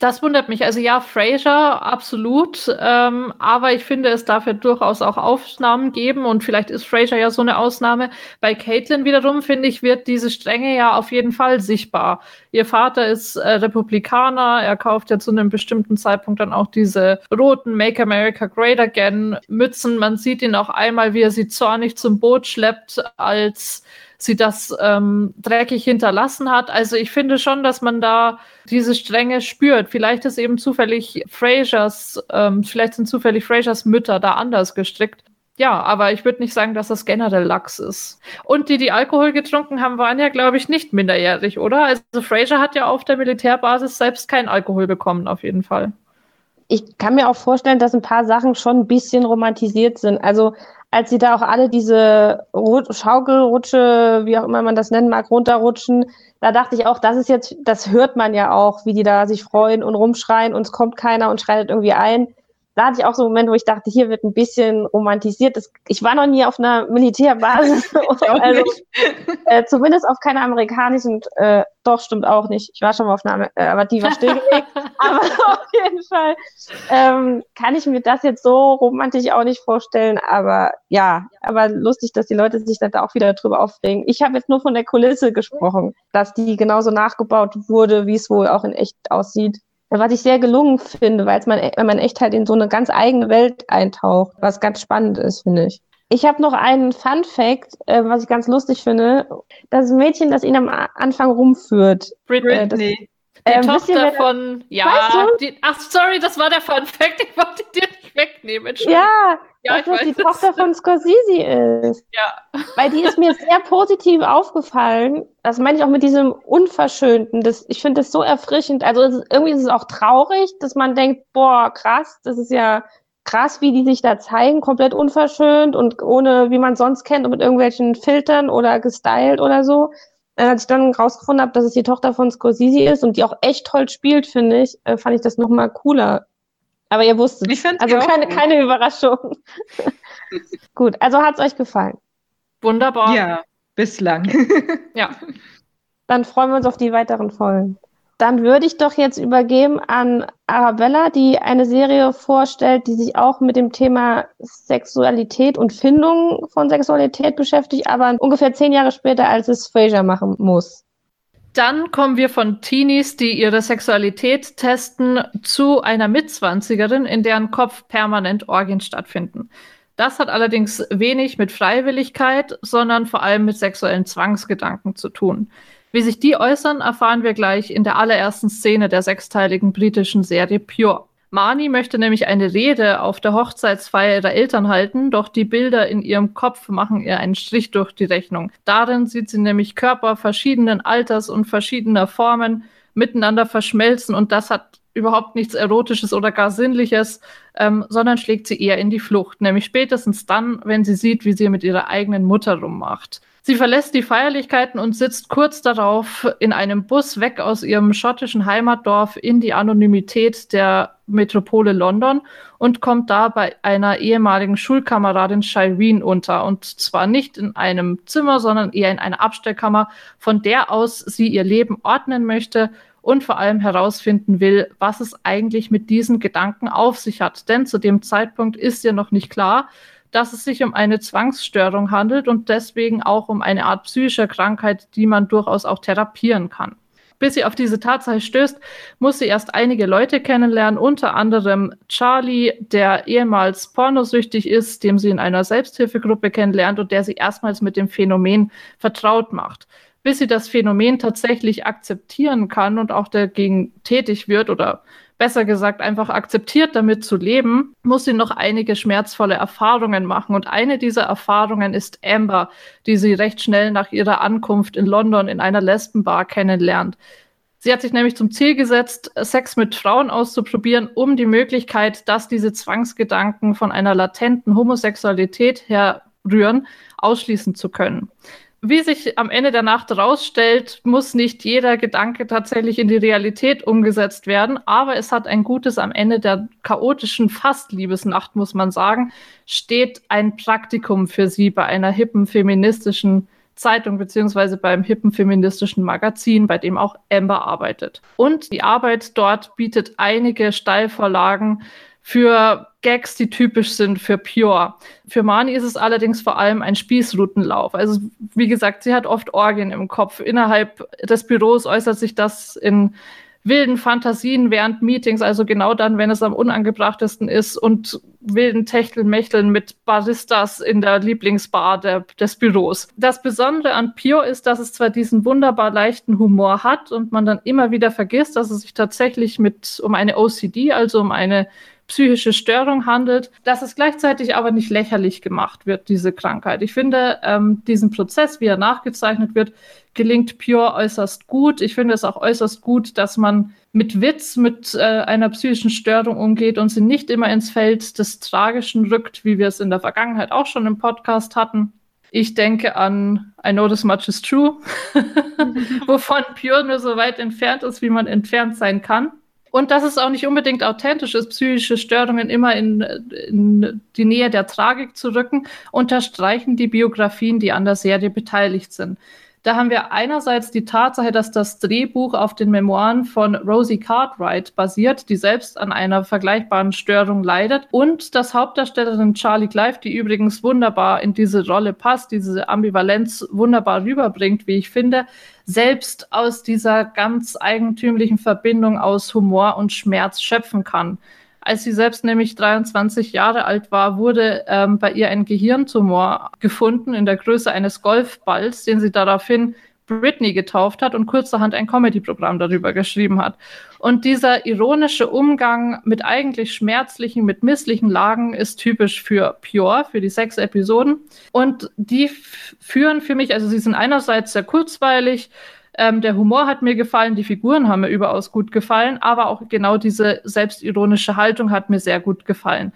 Das wundert mich. Also ja, Fraser, absolut. Ähm, aber ich finde, es darf ja durchaus auch Ausnahmen geben und vielleicht ist Fraser ja so eine Ausnahme. Bei Caitlin wiederum, finde ich, wird diese Strenge ja auf jeden Fall sichtbar. Ihr Vater ist äh, Republikaner, er kauft ja zu einem bestimmten Zeitpunkt dann auch diese roten Make America Great Again Mützen. Man sieht ihn auch einmal, wie er sie zornig zum Boot schleppt, als sie das ähm, dreckig hinterlassen hat. Also ich finde schon, dass man da diese Strenge spürt. Vielleicht ist eben zufällig Frasers, ähm, vielleicht sind zufällig Frasers Mütter da anders gestrickt. Ja, aber ich würde nicht sagen, dass das generell Lachs ist. Und die, die Alkohol getrunken haben, waren ja, glaube ich, nicht minderjährig, oder? Also Fraser hat ja auf der Militärbasis selbst keinen Alkohol bekommen, auf jeden Fall. Ich kann mir auch vorstellen, dass ein paar Sachen schon ein bisschen romantisiert sind. Also als sie da auch alle diese Schaukelrutsche, wie auch immer man das nennen mag, runterrutschen, da dachte ich auch, das ist jetzt, das hört man ja auch, wie die da sich freuen und rumschreien und es kommt keiner und schreitet irgendwie ein da hatte ich auch so einen Moment, wo ich dachte, hier wird ein bisschen romantisiert. Das, ich war noch nie auf einer Militärbasis, (laughs) (laughs) also, äh, zumindest auf keiner amerikanischen, äh, doch, stimmt auch nicht. Ich war schon mal auf einer, äh, aber die war stillgelegt. (laughs) aber auf jeden Fall ähm, kann ich mir das jetzt so romantisch auch nicht vorstellen. Aber ja, aber lustig, dass die Leute sich dann da auch wieder drüber aufregen. Ich habe jetzt nur von der Kulisse gesprochen, dass die genauso nachgebaut wurde, wie es wohl auch in echt aussieht was ich sehr gelungen finde, weil man, wenn man echt halt in so eine ganz eigene Welt eintaucht, was ganz spannend ist, finde ich. Ich habe noch einen Fun Fact, äh, was ich ganz lustig finde. Das Mädchen, das ihn am Anfang rumführt. Britney. Äh, das, die äh, Tochter von, ja, weißt du? die, ach sorry, das war der Fun Fact, ich wollte dir nicht wegnehmen, Entschuldigung. Ja, ja, dass das die Tochter von Scorsese ist. Ja. Weil die ist mir sehr positiv aufgefallen. Das meine ich auch mit diesem Unverschönten. Das, ich finde das so erfrischend. Also ist, irgendwie ist es auch traurig, dass man denkt, boah, krass, das ist ja krass, wie die sich da zeigen, komplett unverschönt und ohne, wie man sonst kennt, und mit irgendwelchen Filtern oder gestylt oder so. Äh, als ich dann rausgefunden habe, dass es die Tochter von Scorsese ist und die auch echt toll spielt, finde ich, äh, fand ich das nochmal cooler. Aber ihr wusstet. Ich also keine, keine Überraschung. (laughs) Gut, also hat es euch gefallen. Wunderbar. Ja, bislang. (laughs) ja. Dann freuen wir uns auf die weiteren Folgen. Dann würde ich doch jetzt übergeben an Arabella, die eine Serie vorstellt, die sich auch mit dem Thema Sexualität und Findung von Sexualität beschäftigt, aber ungefähr zehn Jahre später, als es Fraser machen muss. Dann kommen wir von Teenies, die ihre Sexualität testen, zu einer Mitzwanzigerin, in deren Kopf permanent Orgien stattfinden. Das hat allerdings wenig mit Freiwilligkeit, sondern vor allem mit sexuellen Zwangsgedanken zu tun. Wie sich die äußern, erfahren wir gleich in der allerersten Szene der sechsteiligen britischen Serie Pure. Marnie möchte nämlich eine Rede auf der Hochzeitsfeier ihrer Eltern halten, doch die Bilder in ihrem Kopf machen ihr einen Strich durch die Rechnung. Darin sieht sie nämlich Körper verschiedenen Alters und verschiedener Formen miteinander verschmelzen und das hat überhaupt nichts Erotisches oder gar Sinnliches, ähm, sondern schlägt sie eher in die Flucht, nämlich spätestens dann, wenn sie sieht, wie sie mit ihrer eigenen Mutter rummacht. Sie verlässt die Feierlichkeiten und sitzt kurz darauf in einem Bus weg aus ihrem schottischen Heimatdorf in die Anonymität der Metropole London und kommt da bei einer ehemaligen Schulkameradin Shireen unter. Und zwar nicht in einem Zimmer, sondern eher in einer Abstellkammer, von der aus sie ihr Leben ordnen möchte und vor allem herausfinden will, was es eigentlich mit diesen Gedanken auf sich hat. Denn zu dem Zeitpunkt ist ihr noch nicht klar, dass es sich um eine Zwangsstörung handelt und deswegen auch um eine Art psychischer Krankheit, die man durchaus auch therapieren kann. Bis sie auf diese Tatsache stößt, muss sie erst einige Leute kennenlernen, unter anderem Charlie, der ehemals pornosüchtig ist, dem sie in einer Selbsthilfegruppe kennenlernt und der sie erstmals mit dem Phänomen vertraut macht. Bis sie das Phänomen tatsächlich akzeptieren kann und auch dagegen tätig wird oder besser gesagt einfach akzeptiert, damit zu leben, muss sie noch einige schmerzvolle Erfahrungen machen. Und eine dieser Erfahrungen ist Amber, die sie recht schnell nach ihrer Ankunft in London in einer Lesbenbar kennenlernt. Sie hat sich nämlich zum Ziel gesetzt, Sex mit Frauen auszuprobieren, um die Möglichkeit, dass diese Zwangsgedanken von einer latenten Homosexualität herrühren, ausschließen zu können wie sich am Ende der Nacht herausstellt, muss nicht jeder Gedanke tatsächlich in die Realität umgesetzt werden, aber es hat ein gutes am Ende der chaotischen Fast-Liebesnacht, muss man sagen, steht ein Praktikum für sie bei einer hippen feministischen Zeitung beziehungsweise beim hippen feministischen Magazin, bei dem auch Amber arbeitet. Und die Arbeit dort bietet einige Steilvorlagen für Gags, die typisch sind für Pure. Für Mani ist es allerdings vor allem ein Spießrutenlauf. Also wie gesagt, sie hat oft Orgien im Kopf. Innerhalb des Büros äußert sich das in wilden Fantasien während Meetings, also genau dann, wenn es am unangebrachtesten ist und wilden Techtelmechteln mit Baristas in der Lieblingsbar der, des Büros. Das Besondere an Pure ist, dass es zwar diesen wunderbar leichten Humor hat und man dann immer wieder vergisst, dass es sich tatsächlich mit um eine OCD, also um eine psychische Störung handelt, dass es gleichzeitig aber nicht lächerlich gemacht wird, diese Krankheit. Ich finde, ähm, diesen Prozess, wie er nachgezeichnet wird, gelingt Pure äußerst gut. Ich finde es auch äußerst gut, dass man mit Witz mit äh, einer psychischen Störung umgeht und sie nicht immer ins Feld des Tragischen rückt, wie wir es in der Vergangenheit auch schon im Podcast hatten. Ich denke an I Know This Much Is True, (laughs) wovon Pure nur so weit entfernt ist, wie man entfernt sein kann. Und dass es auch nicht unbedingt authentisch ist, psychische Störungen immer in, in, die Nähe der Tragik zu rücken, unterstreichen die Biografien, die an der Serie beteiligt sind. Da haben wir einerseits die Tatsache, dass das Drehbuch auf den Memoiren von Rosie Cartwright basiert, die selbst an einer vergleichbaren Störung leidet, und dass Hauptdarstellerin Charlie Clive, die übrigens wunderbar in diese Rolle passt, diese Ambivalenz wunderbar rüberbringt, wie ich finde, selbst aus dieser ganz eigentümlichen Verbindung aus Humor und Schmerz schöpfen kann. Als sie selbst nämlich 23 Jahre alt war, wurde ähm, bei ihr ein Gehirntumor gefunden in der Größe eines Golfballs, den sie daraufhin Britney getauft hat und kurzerhand ein Comedy-Programm darüber geschrieben hat. Und dieser ironische Umgang mit eigentlich schmerzlichen, mit misslichen Lagen ist typisch für Pure, für die sechs Episoden. Und die führen für mich, also sie sind einerseits sehr kurzweilig, ähm, der Humor hat mir gefallen, die Figuren haben mir überaus gut gefallen, aber auch genau diese selbstironische Haltung hat mir sehr gut gefallen.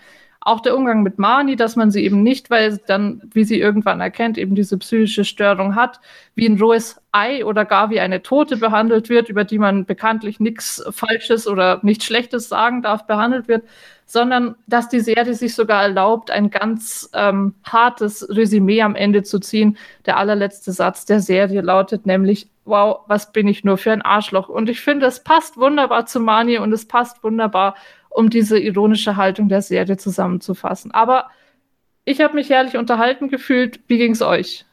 Auch der Umgang mit Mani, dass man sie eben nicht, weil dann, wie sie irgendwann erkennt, eben diese psychische Störung hat, wie ein rohes Ei oder gar wie eine Tote behandelt wird, über die man bekanntlich nichts Falsches oder nichts Schlechtes sagen darf, behandelt wird, sondern dass die Serie sich sogar erlaubt, ein ganz ähm, hartes Resümee am Ende zu ziehen. Der allerletzte Satz der Serie lautet nämlich, wow, was bin ich nur für ein Arschloch. Und ich finde, es passt wunderbar zu Mani und es passt wunderbar, um diese ironische Haltung der Serie zusammenzufassen. Aber ich habe mich herrlich unterhalten gefühlt. Wie ging es euch?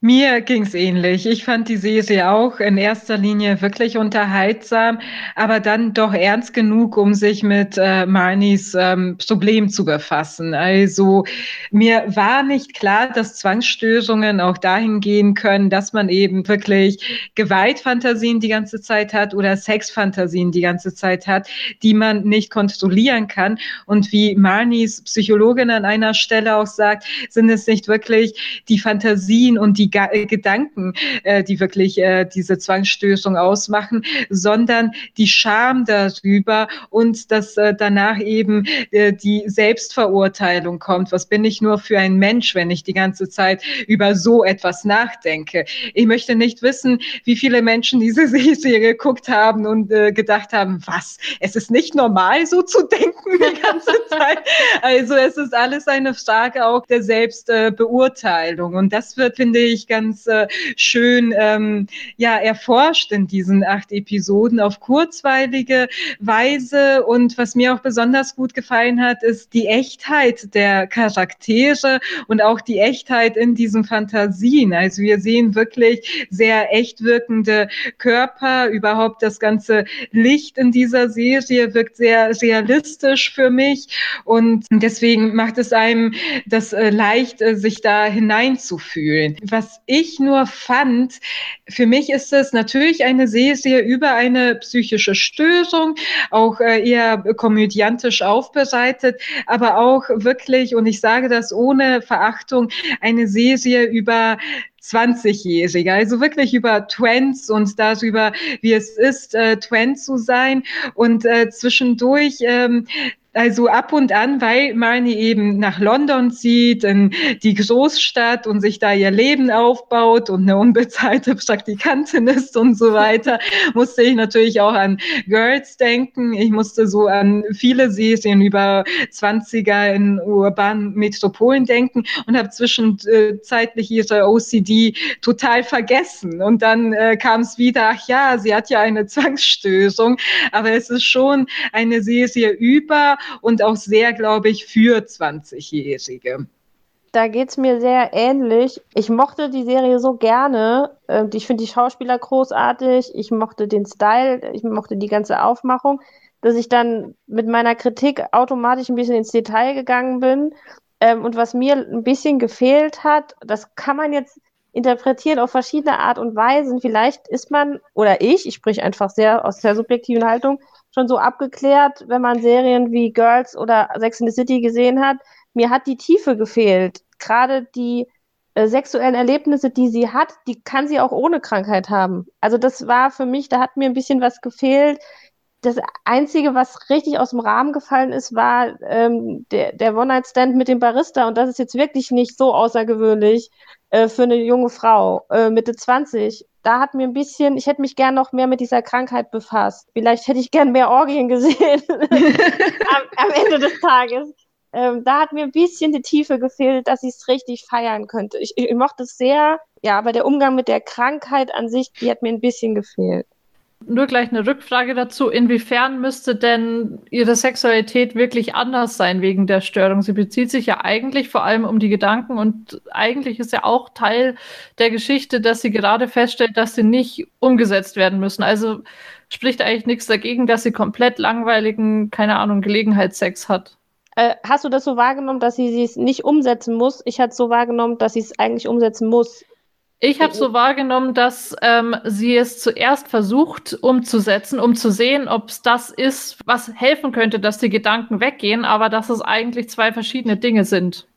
Mir ging's ähnlich. Ich fand die Serie auch in erster Linie wirklich unterhaltsam, aber dann doch ernst genug, um sich mit äh, Marnies ähm, Problem zu befassen. Also mir war nicht klar, dass Zwangsstörungen auch dahin gehen können, dass man eben wirklich Gewaltfantasien die ganze Zeit hat oder Sexfantasien die ganze Zeit hat, die man nicht kontrollieren kann. Und wie Marnies Psychologin an einer Stelle auch sagt, sind es nicht wirklich die Fantasien und die die Ga äh, Gedanken, äh, die wirklich äh, diese Zwangsstößung ausmachen, sondern die Scham darüber und dass äh, danach eben äh, die Selbstverurteilung kommt. Was bin ich nur für ein Mensch, wenn ich die ganze Zeit über so etwas nachdenke? Ich möchte nicht wissen, wie viele Menschen diese (laughs) Serie geguckt haben und äh, gedacht haben, was? Es ist nicht normal, so zu denken die ganze (laughs) Zeit. Also es ist alles eine Frage auch der Selbstbeurteilung. und das wird, finde ich, ich, ganz äh, schön ähm, ja, erforscht in diesen acht Episoden auf kurzweilige Weise. Und was mir auch besonders gut gefallen hat, ist die Echtheit der Charaktere und auch die Echtheit in diesen Fantasien. Also wir sehen wirklich sehr echt wirkende Körper, überhaupt das ganze Licht in dieser Serie wirkt sehr realistisch für mich und deswegen macht es einem das äh, leicht, äh, sich da hineinzufühlen. Was was ich nur fand, für mich ist es natürlich eine Serie über eine psychische Störung, auch äh, eher komödiantisch aufbereitet, aber auch wirklich, und ich sage das ohne Verachtung, eine Serie über 20-Jährige, also wirklich über Twents und darüber, wie es ist, äh, Twent zu sein. Und äh, zwischendurch ähm, Also ab und an, weil Marnie eben nach London zieht, in die Großstadt und sich da ihr Leben aufbaut und eine unbezahlte Praktikantin (laughs) ist und so weiter, (laughs) musste ich natürlich auch an Girls denken. Ich musste so an viele Serien über 20er in urbanen Metropolen denken und habe zwischenzeitlich ihre OCD total vergessen. Und dann äh, kam es wieder, ach ja, sie hat ja eine (laughs) Zwangsstörung, aber es ist schon eine Serie über und auch sehr, glaube ich, für 20-Jährige. Da geht es mir sehr ähnlich. Ich mochte die Serie so gerne. Ähm, ich finde die Schauspieler großartig. Ich mochte den Style. Ich mochte die ganze Aufmachung, dass ich dann mit meiner Kritik automatisch ein bisschen ins Detail gegangen bin. Ähm, und was mir ein bisschen gefehlt hat, das kann man jetzt interpretieren auf verschiedene Art und Weisen. Vielleicht ist man, oder ich, ich spreche einfach sehr aus der subjektiven Haltung, schon so abgeklärt, wenn man Serien wie Girls oder Sex in the City gesehen hat. Mir hat die Tiefe gefehlt. Gerade die äh, sexuellen Erlebnisse, die sie hat, die kann sie auch ohne Krankheit haben. Also das war für mich, da hat mir ein bisschen was gefehlt. Das Einzige, was richtig aus dem Rahmen gefallen ist, war ähm, der, der One-Night-Stand mit dem Barista. Und das ist jetzt wirklich nicht so außergewöhnlich äh, für eine junge Frau, äh, Mitte 20 da hat mir ein bisschen, ich hätte mich gern noch mehr mit dieser Krankheit befasst. Vielleicht hätte ich gern mehr Orgien gesehen (laughs) am, am, Ende des Tages. Ähm, da hat mir ein bisschen die Tiefe gefehlt, dass ich es richtig feiern könnte. Ich, ich mochte es sehr, ja, aber der Umgang mit der Krankheit an sich, die hat mir ein bisschen gefehlt. Nur gleich eine Rückfrage dazu. Inwiefern müsste denn Ihre Sexualität wirklich anders sein wegen der Störung? Sie bezieht sich ja eigentlich vor allem um die Gedanken und eigentlich ist ja auch Teil der Geschichte, dass sie gerade feststellt, dass sie nicht umgesetzt werden müssen. Also spricht eigentlich nichts dagegen, dass sie komplett langweiligen, keine Ahnung, Gelegenheitssex hat. Äh, hast du das so wahrgenommen, dass sie es nicht umsetzen muss? Ich hatte es so wahrgenommen, dass sie es eigentlich umsetzen muss. Ich habe so wahrgenommen, dass ähm, sie es zuerst versucht umzusetzen, um zu sehen, ob es das ist, was helfen könnte, dass die Gedanken weggehen, aber dass es eigentlich zwei verschiedene Dinge sind.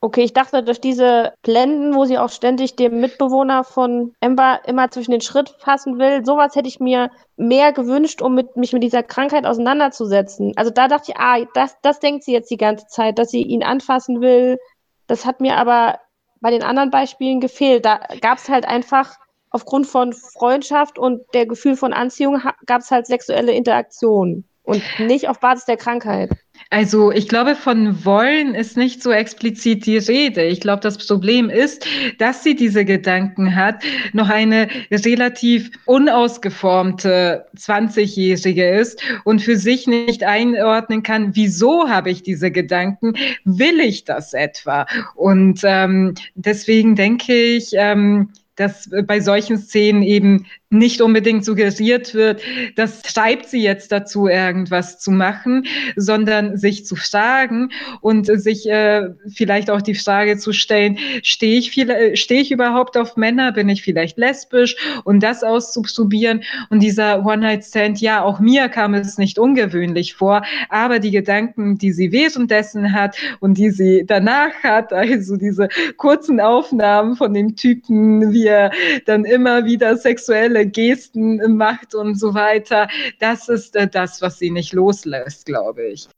Okay, ich dachte, durch diese Blenden, wo sie auch ständig dem Mitbewohner von Ember immer zwischen den Schritt fassen will, sowas hätte ich mir mehr gewünscht, um mit, mich mit dieser Krankheit auseinanderzusetzen. Also da dachte ich, ah, das, das denkt sie jetzt die ganze Zeit, dass sie ihn anfassen will. Das hat mir aber bei den anderen Beispielen gefehlt. Da gab es halt einfach aufgrund von Freundschaft und der Gefühl von Anziehung gab es halt sexuelle Interaktion und nicht auf Basis der Krankheit. Also ich glaube, von wollen ist nicht so explizit die Rede. Ich glaube, das Problem ist, dass sie diese Gedanken hat, noch eine relativ unausgeformte 20-Jährige ist und für sich nicht einordnen kann, wieso habe ich diese Gedanken, will ich das etwa? Und ähm, deswegen denke ich, ähm, dass bei solchen Szenen eben nicht unbedingt suggeriert wird, das treibt sie jetzt dazu, irgendwas zu machen, sondern sich zu fragen und sich äh, vielleicht auch die Frage zu stellen, stehe ich, viel, äh, stehe ich überhaupt auf Männer, bin ich vielleicht lesbisch? Und das auszuprobieren. Und dieser One-Night-Stand, ja, auch mir kam es nicht ungewöhnlich vor, aber die Gedanken, die sie währenddessen hat und die sie danach hat, also diese kurzen Aufnahmen von dem Typen, wie er dann immer wieder sexuelle Gesten macht und so weiter. Das ist äh, das, was sie nicht loslässt, glaube ich.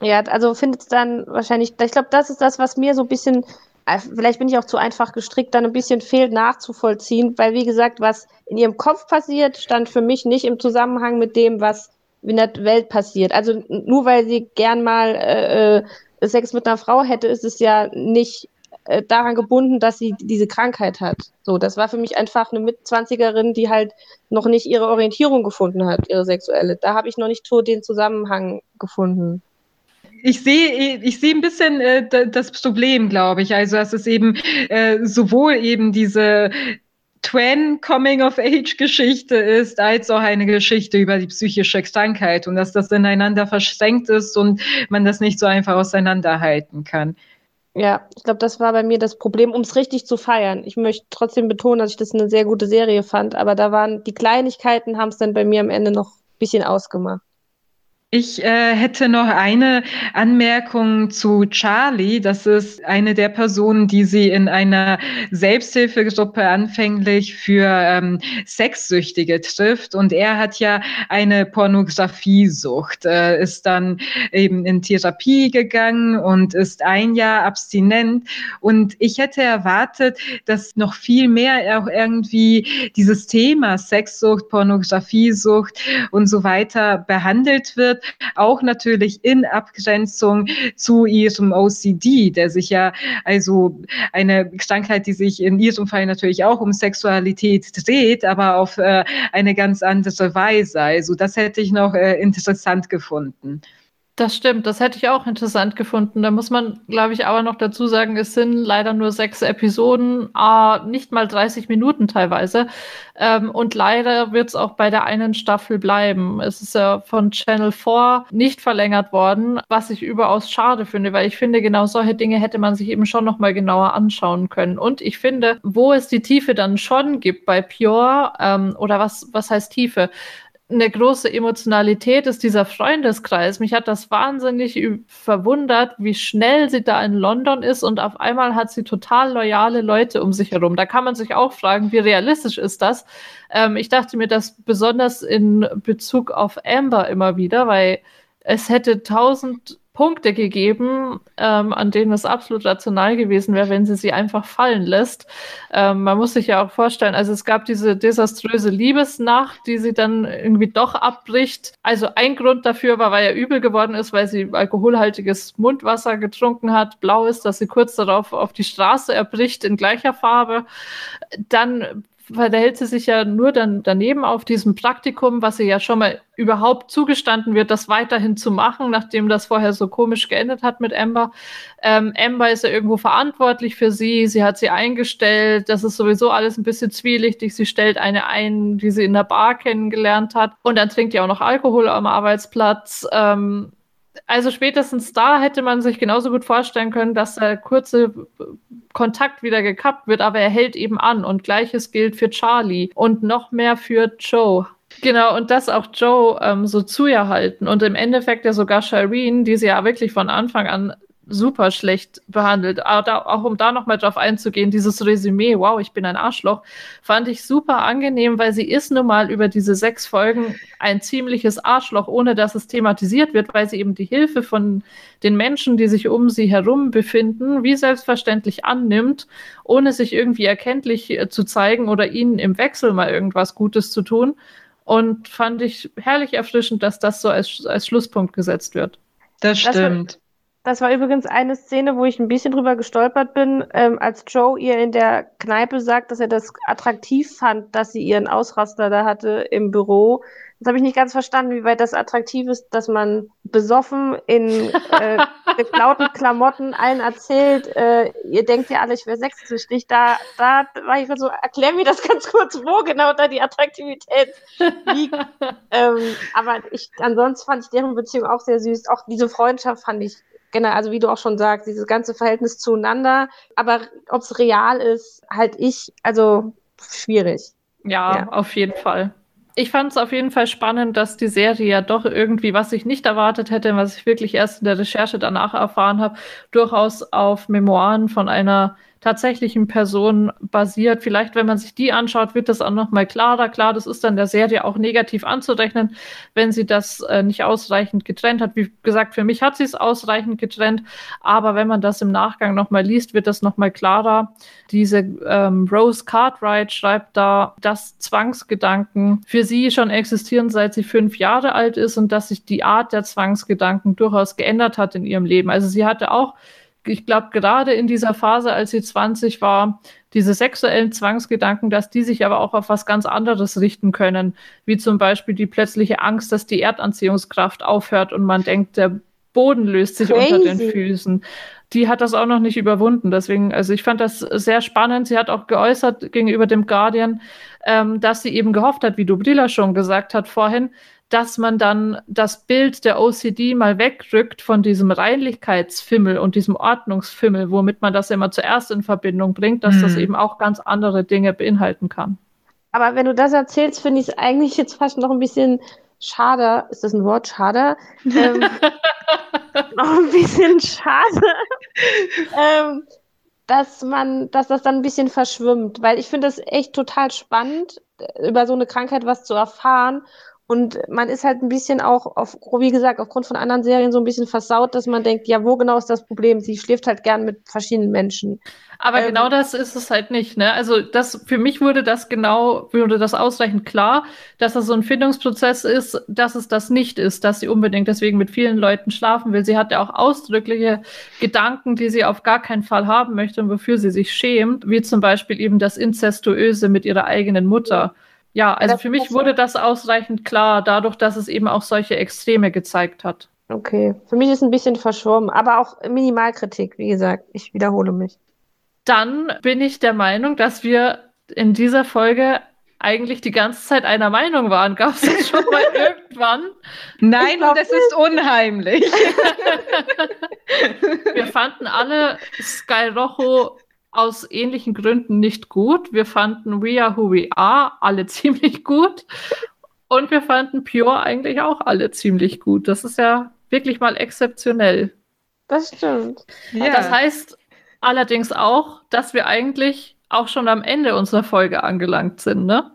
Ja, also findet es dann wahrscheinlich, ich glaube, das ist das, was mir so ein bisschen, äh, vielleicht bin ich auch zu einfach gestrickt, dann ein bisschen fehlt nachzuvollziehen, weil wie gesagt, was in ihrem Kopf passiert, stand für mich nicht im Zusammenhang mit dem, was in der Welt passiert. Also nur weil sie gern mal äh, äh Sex mit einer Frau hätte, ist es ja nicht äh, daran gebunden, dass sie diese Krankheit hat. So, das war für mich einfach eine Mitzwanzigerin, die halt noch nicht ihre Orientierung gefunden hat, ihre sexuelle. Da habe ich noch nicht so den Zusammenhang gefunden. Ich sehe, ich sehe ein bisschen äh, das Problem, glaube ich. Also, dass es eben äh, sowohl eben diese Twen Coming of Age Geschichte ist, als auch eine Geschichte über die psychische Krankheit und dass das ineinander verschränkt ist und man das nicht so einfach auseinanderhalten kann. Ja, ich glaube, das war bei mir das Problem, um es richtig zu feiern. Ich möchte trotzdem betonen, dass ich das eine sehr gute Serie fand, aber da waren die Kleinigkeiten, haben es dann bei mir am Ende noch ein bisschen ausgemacht. Ich äh, hätte noch eine Anmerkung zu Charlie. Das ist eine der Personen, die sie in einer Selbsthilfegruppe anfänglich für ähm, Sexsüchtige trifft. Und er hat ja eine Pornografiesucht, äh, ist dann eben in Therapie gegangen und ist ein Jahr abstinent. Und ich hätte erwartet, dass noch viel mehr auch irgendwie dieses Thema Sexsucht, Pornografiesucht und so weiter behandelt wird wird, auch natürlich in Abgrenzung zu ihrem OCD, der sich ja also eine Krankheit, die sich in ihrem Fall natürlich auch um Sexualität dreht, aber auf äh, eine ganz andere Weise. Also das hätte ich noch äh, interessant gefunden. Das stimmt, das hätte ich auch interessant gefunden. Da muss man, glaube ich, aber noch dazu sagen, es sind leider nur sechs Episoden, äh, nicht mal 30 Minuten teilweise. Ähm, und leider wird es auch bei der einen Staffel bleiben. Es ist ja von Channel 4 nicht verlängert worden, was ich überaus schade finde, weil ich finde, genau solche Dinge hätte man sich eben schon noch mal genauer anschauen können. Und ich finde, wo es die Tiefe dann schon gibt bei Pure, ähm, oder was, was heißt Tiefe? Eine große Emotionalität ist dieser Freundeskreis. Mich hat das wahnsinnig verwundert, wie schnell sie da in London ist und auf einmal hat sie total loyale Leute um sich herum. Da kann man sich auch fragen, wie realistisch ist das? Ähm, ich dachte mir das besonders in Bezug auf Amber immer wieder, weil es hätte tausend Punkte gegeben, ähm, an denen es absolut rational gewesen wäre, wenn sie sie einfach fallen lässt. Ähm, man muss sich ja auch vorstellen, also es gab diese desaströse Liebesnacht, die sie dann irgendwie doch abbricht. Also ein Grund dafür war, weil er übel geworden ist, weil sie alkoholhaltiges Mundwasser getrunken hat, blau ist, dass sie kurz darauf auf die Straße erbricht in gleicher Farbe. Dann verhält sie sich ja nur dann daneben auf diesem Praktikum, was ihr ja schon mal überhaupt zugestanden wird, das weiterhin zu machen, nachdem das vorher so komisch geendet hat mit Amber. Ähm, Amber ist ja irgendwo verantwortlich für sie, sie hat sie eingestellt, das ist sowieso alles ein bisschen zwielichtig. Sie stellt eine ein, die sie in der Bar kennengelernt hat und dann trinkt ihr auch noch Alkohol am Arbeitsplatz. Ähm, also spätestens da hätte man sich genauso gut vorstellen können, dass der kurze Kontakt wieder gekappt wird, aber er hält eben an. Und gleiches gilt für Charlie und noch mehr für Joe. Genau, und das auch Joe ähm, so zu ihr halten. Und im Endeffekt ja sogar Shireen, die sie ja wirklich von Anfang an super schlecht behandelt. Aber da, auch um da nochmal drauf einzugehen, dieses Resümee, wow, ich bin ein Arschloch, fand ich super angenehm, weil sie ist nun mal über diese sechs Folgen ein ziemliches Arschloch, ohne dass es thematisiert wird, weil sie eben die Hilfe von den Menschen, die sich um sie herum befinden, wie selbstverständlich annimmt, ohne sich irgendwie erkenntlich äh, zu zeigen oder ihnen im Wechsel mal irgendwas Gutes zu tun. Und fand ich herrlich erfrischend, dass das so als, als Schlusspunkt gesetzt wird. Das stimmt. Das das war übrigens eine Szene, wo ich ein bisschen drüber gestolpert bin, ähm, als Joe ihr in der Kneipe sagt, dass er das attraktiv fand, dass sie ihren Ausraster da hatte im Büro. Das habe ich nicht ganz verstanden, wie weit das attraktiv ist, dass man besoffen in äh, (laughs) geklauten Klamotten allen erzählt, äh, ihr denkt ja alle, ich wäre sexsüchtig. Da, da war ich so, erklär mir das ganz kurz, wo genau da die Attraktivität liegt. (laughs) ähm, aber ich, ansonsten fand ich deren Beziehung auch sehr süß. Auch diese Freundschaft fand ich genau, also wie du auch schon sagst, dieses ganze Verhältnis zueinander. Aber ob es real ist, halt ich, also schwierig. Ja, ja. auf jeden Fall. Ich fand es auf jeden Fall spannend, dass die Serie ja doch irgendwie, was ich nicht erwartet hätte, was ich wirklich erst in der Recherche danach erfahren habe, durchaus auf Memoiren von einer tatsächlichen Person basiert. Vielleicht, wenn man sich die anschaut, wird das auch noch mal klarer. Klar, das ist dann der Serie auch negativ anzurechnen, wenn sie das äh, nicht ausreichend getrennt hat. Wie gesagt, für mich hat sie es ausreichend getrennt, aber wenn man das im Nachgang noch mal liest, wird das noch mal klarer. Diese ähm, Rose Cartwright schreibt da, dass Zwangsgedanken für sie schon existieren, seit sie fünf Jahre alt ist und dass sich die Art der Zwangsgedanken durchaus geändert hat in ihrem Leben. Also sie hatte auch ich glaube, gerade in dieser Phase, als sie 20 war, diese sexuellen Zwangsgedanken, dass die sich aber auch auf was ganz anderes richten können, wie zum Beispiel die plötzliche Angst, dass die Erdanziehungskraft aufhört und man denkt, der Boden löst sich Crazy. unter den Füßen. Die hat das auch noch nicht überwunden. Deswegen, also ich fand das sehr spannend. Sie hat auch geäußert gegenüber dem Guardian, ähm, dass sie eben gehofft hat, wie Dubrila schon gesagt hat vorhin, dass man dann das Bild der OCD mal wegrückt von diesem Reinlichkeitsfimmel und diesem Ordnungsfimmel, womit man das immer zuerst in Verbindung bringt, dass mhm. das eben auch ganz andere Dinge beinhalten kann. Aber wenn du das erzählst, finde ich es eigentlich jetzt fast noch ein bisschen schade, ist das ein Wort, schade? Ähm, (laughs) noch ein bisschen schade, ähm, dass man, dass das dann ein bisschen verschwimmt, weil ich finde es echt total spannend, über so eine Krankheit was zu erfahren und man ist halt ein bisschen auch, auf, wie gesagt, aufgrund von anderen Serien so ein bisschen versaut, dass man denkt, ja, wo genau ist das Problem? Sie schläft halt gern mit verschiedenen Menschen. Aber ähm, genau das ist es halt nicht, ne? Also das, für mich wurde das genau, wurde das ausreichend klar, dass das so ein Findungsprozess ist, dass es das nicht ist, dass sie unbedingt deswegen mit vielen Leuten schlafen will. Sie hat ja auch ausdrückliche Gedanken, die sie auf gar keinen Fall haben möchte und wofür sie sich schämt, wie zum Beispiel eben das Inzestuöse mit ihrer eigenen Mutter. Ja, also das für mich wurde das ausreichend klar, dadurch, dass es eben auch solche Extreme gezeigt hat. Okay, für mich ist ein bisschen verschwommen, aber auch Minimalkritik, wie gesagt, ich wiederhole mich. Dann bin ich der Meinung, dass wir in dieser Folge eigentlich die ganze Zeit einer Meinung waren. (laughs) Gab es das schon mal irgendwann? (laughs) Nein, und es ist unheimlich. (laughs) wir fanden alle Sky Rojo aus ähnlichen Gründen nicht gut. Wir fanden We Are Who We Are alle (laughs) ziemlich gut. Und wir fanden Pure eigentlich auch alle ziemlich gut. Das ist ja wirklich mal exzeptionell. Das stimmt. Ja. Das heißt allerdings auch, dass wir eigentlich auch schon am Ende unserer Folge angelangt sind, ne?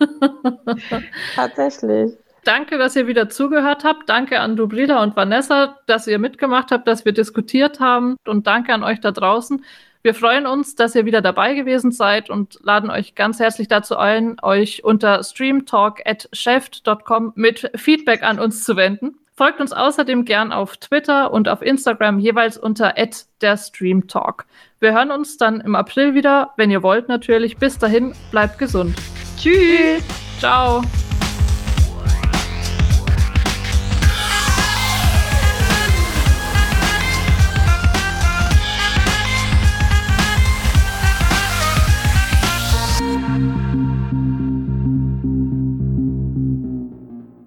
(laughs) Tatsächlich. Danke, dass ihr wieder zugehört habt. Danke an Dubrila und Vanessa, dass ihr mitgemacht habt, dass wir diskutiert haben. Und danke an euch da draußen. Wir freuen uns, dass ihr wieder dabei gewesen seid und laden euch ganz herzlich dazu ein, euch unter streamtalk.chef.com mit Feedback an uns zu wenden. Folgt uns außerdem gern auf Twitter und auf Instagram jeweils unter der Streamtalk. Wir hören uns dann im April wieder, wenn ihr wollt natürlich. Bis dahin, bleibt gesund. Tschüss. Ciao.